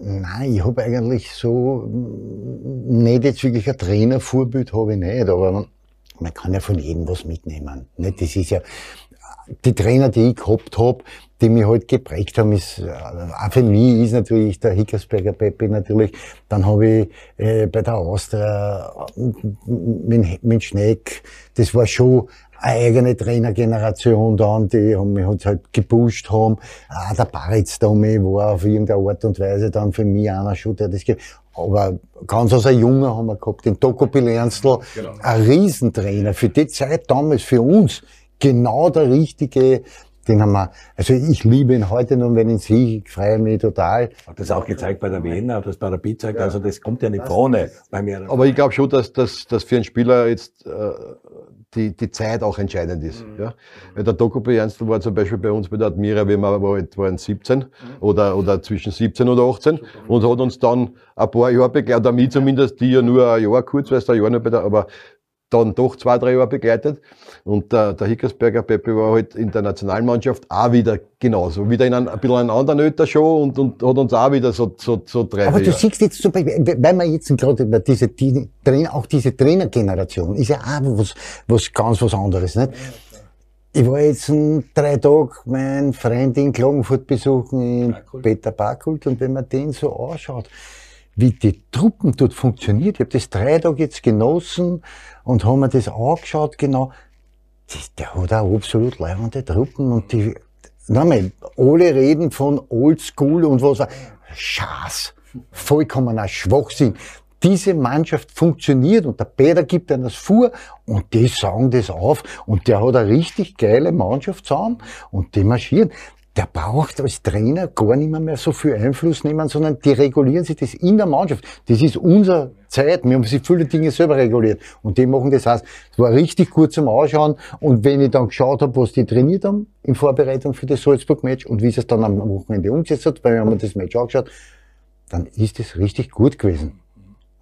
Nein, ich habe eigentlich so nicht jetzt wirklich ein Trainervorbild habe ich nicht, aber man, man kann ja von jedem was mitnehmen. Nicht? Das ist ja die Trainer, die ich gehabt habe, die mich halt geprägt haben, ist, äh, auch für mich ist natürlich der Hickersberger Pepe natürlich. Dann habe ich äh, bei der Austria mit, mit Schneck, das war schon eine eigene Trainergeneration dann, die haben mich halt gepusht haben. Auch der Baritz da war auf irgendeine Art und Weise dann für mich einer schon, der das gibt. Aber ganz als ein Junge haben wir gehabt, den Toko Bilernstl, genau. ein Riesentrainer. Für die Zeit damals, für uns, genau der richtige, den haben wir, also ich liebe ihn heute noch, wenn ich ihn sehe, ich freue mich total. Hat das auch gezeigt bei der Wiener, hat das bei der Pizza, ja. also das kommt ja nicht vorne bei mir. Aber ich glaube schon, dass, dass, dass für einen Spieler jetzt äh, die, die Zeit auch entscheidend ist. Mhm. Ja? Weil der Doku Ernst war zum Beispiel bei uns bei der Admira, wir waren, waren 17 mhm. oder, oder zwischen 17 oder 18 und hat uns dann ein paar Jahre begleitet, oder mich zumindest, die ja nur ein Jahr kurz, weil es ein Jahr noch bei der, aber dann doch zwei, drei Jahre begleitet. Und der, der Hickersberger Pepe war halt in der Nationalmannschaft auch wieder genauso. Wieder in einem, ein bisschen einen anderen Öter schon und, und hat uns auch wieder so, so, so drei Aber du Jahre. siehst jetzt zum Beispiel, weil man jetzt gerade über diese, die, auch diese Trainergeneration ist ja auch was, was ganz was anderes, nicht? Ich war jetzt drei Tage meinen Freund in Klagenfurt besuchen, in. Peter Barkult, und wenn man den so anschaut, wie die Truppen dort funktioniert. Ich habe das drei Tage jetzt genossen und haben mir das angeschaut, genau. Das, der hat auch absolut leibende Truppen und die, nochmal, alle reden von Old School und was. Schaß. Vollkommener Schwachsinn. Diese Mannschaft funktioniert und der Peter gibt einem das vor und die sagen das auf und der hat eine richtig geile Mannschaft zusammen und die marschieren der braucht als Trainer gar nicht mehr, mehr so viel Einfluss nehmen, sondern die regulieren sich das in der Mannschaft. Das ist unsere Zeit. Wir haben sich viele Dinge selber reguliert. Und die machen das heißt, es war richtig gut zum Ausschauen. Und wenn ich dann geschaut habe, was die trainiert haben in Vorbereitung für das Salzburg-Match und wie sie es dann am Wochenende umgesetzt hat, weil wir haben das Match angeschaut, dann ist es richtig gut gewesen.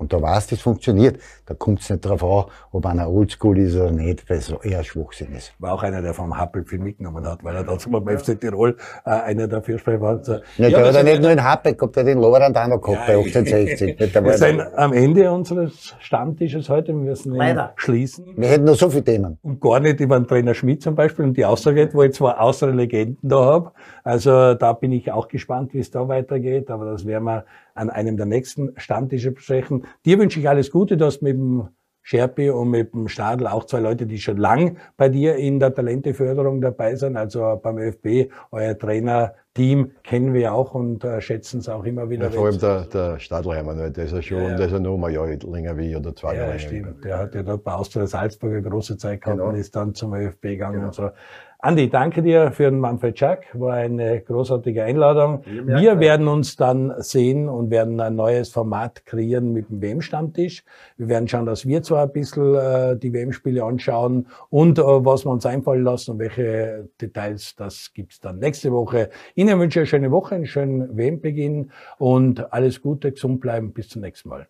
Und da weißt, das funktioniert. Da kommt es nicht drauf an, ob einer oldschool ist oder nicht, weil es eher Schwachsinn ist. War auch einer, der vom Happel viel mitgenommen hat, weil er dazu beim FC Tirol äh, einer der Fürsprecher war. So, Ja, der hat ja nicht nur den Happel gehabt, der hat den Lorand auch noch gehabt bei 1860. Nicht wir sind am Ende unseres Stammtisches heute. Wir müssen ihn Leider. schließen. Wir hätten noch so viele Themen. Und gar nicht über den Trainer Schmidt zum Beispiel und die Aussage, wo ich zwar außere Legenden da habe. Also da bin ich auch gespannt, wie es da weitergeht, aber das werden wir an einem der nächsten Stammtische besprechen. Dir wünsche ich alles Gute, du hast mit dem Scherpi und mit dem Stadl auch zwei Leute, die schon lang bei dir in der Talenteförderung dabei sind. Also beim ÖFB, euer Trainerteam kennen wir auch und äh, schätzen es auch immer wieder. Ja, vor allem der, der Stadlheimer, ne? der ist ja schon, Ja, ja. der ist ja noch mal Jahr länger wie oder zwei Jahre Ja, stimmt. Der hat ja dort bei Austria Salzburg eine große Zeit gehabt Genau. und ist dann zum ÖFB gegangen und so. Andi, danke dir für den Manfred Schack. War eine großartige Einladung. Wir werden uns dann sehen und werden ein neues Format kreieren mit dem WM-Stammtisch. Wir werden schauen, dass wir zwar ein bisschen äh, die WM-Spiele anschauen und äh, was wir uns einfallen lassen und welche Details, das gibt's dann nächste Woche. Ihnen wünsche ich eine schöne Woche, einen schönen WM-Beginn und alles Gute, gesund bleiben. Bis zum nächsten Mal.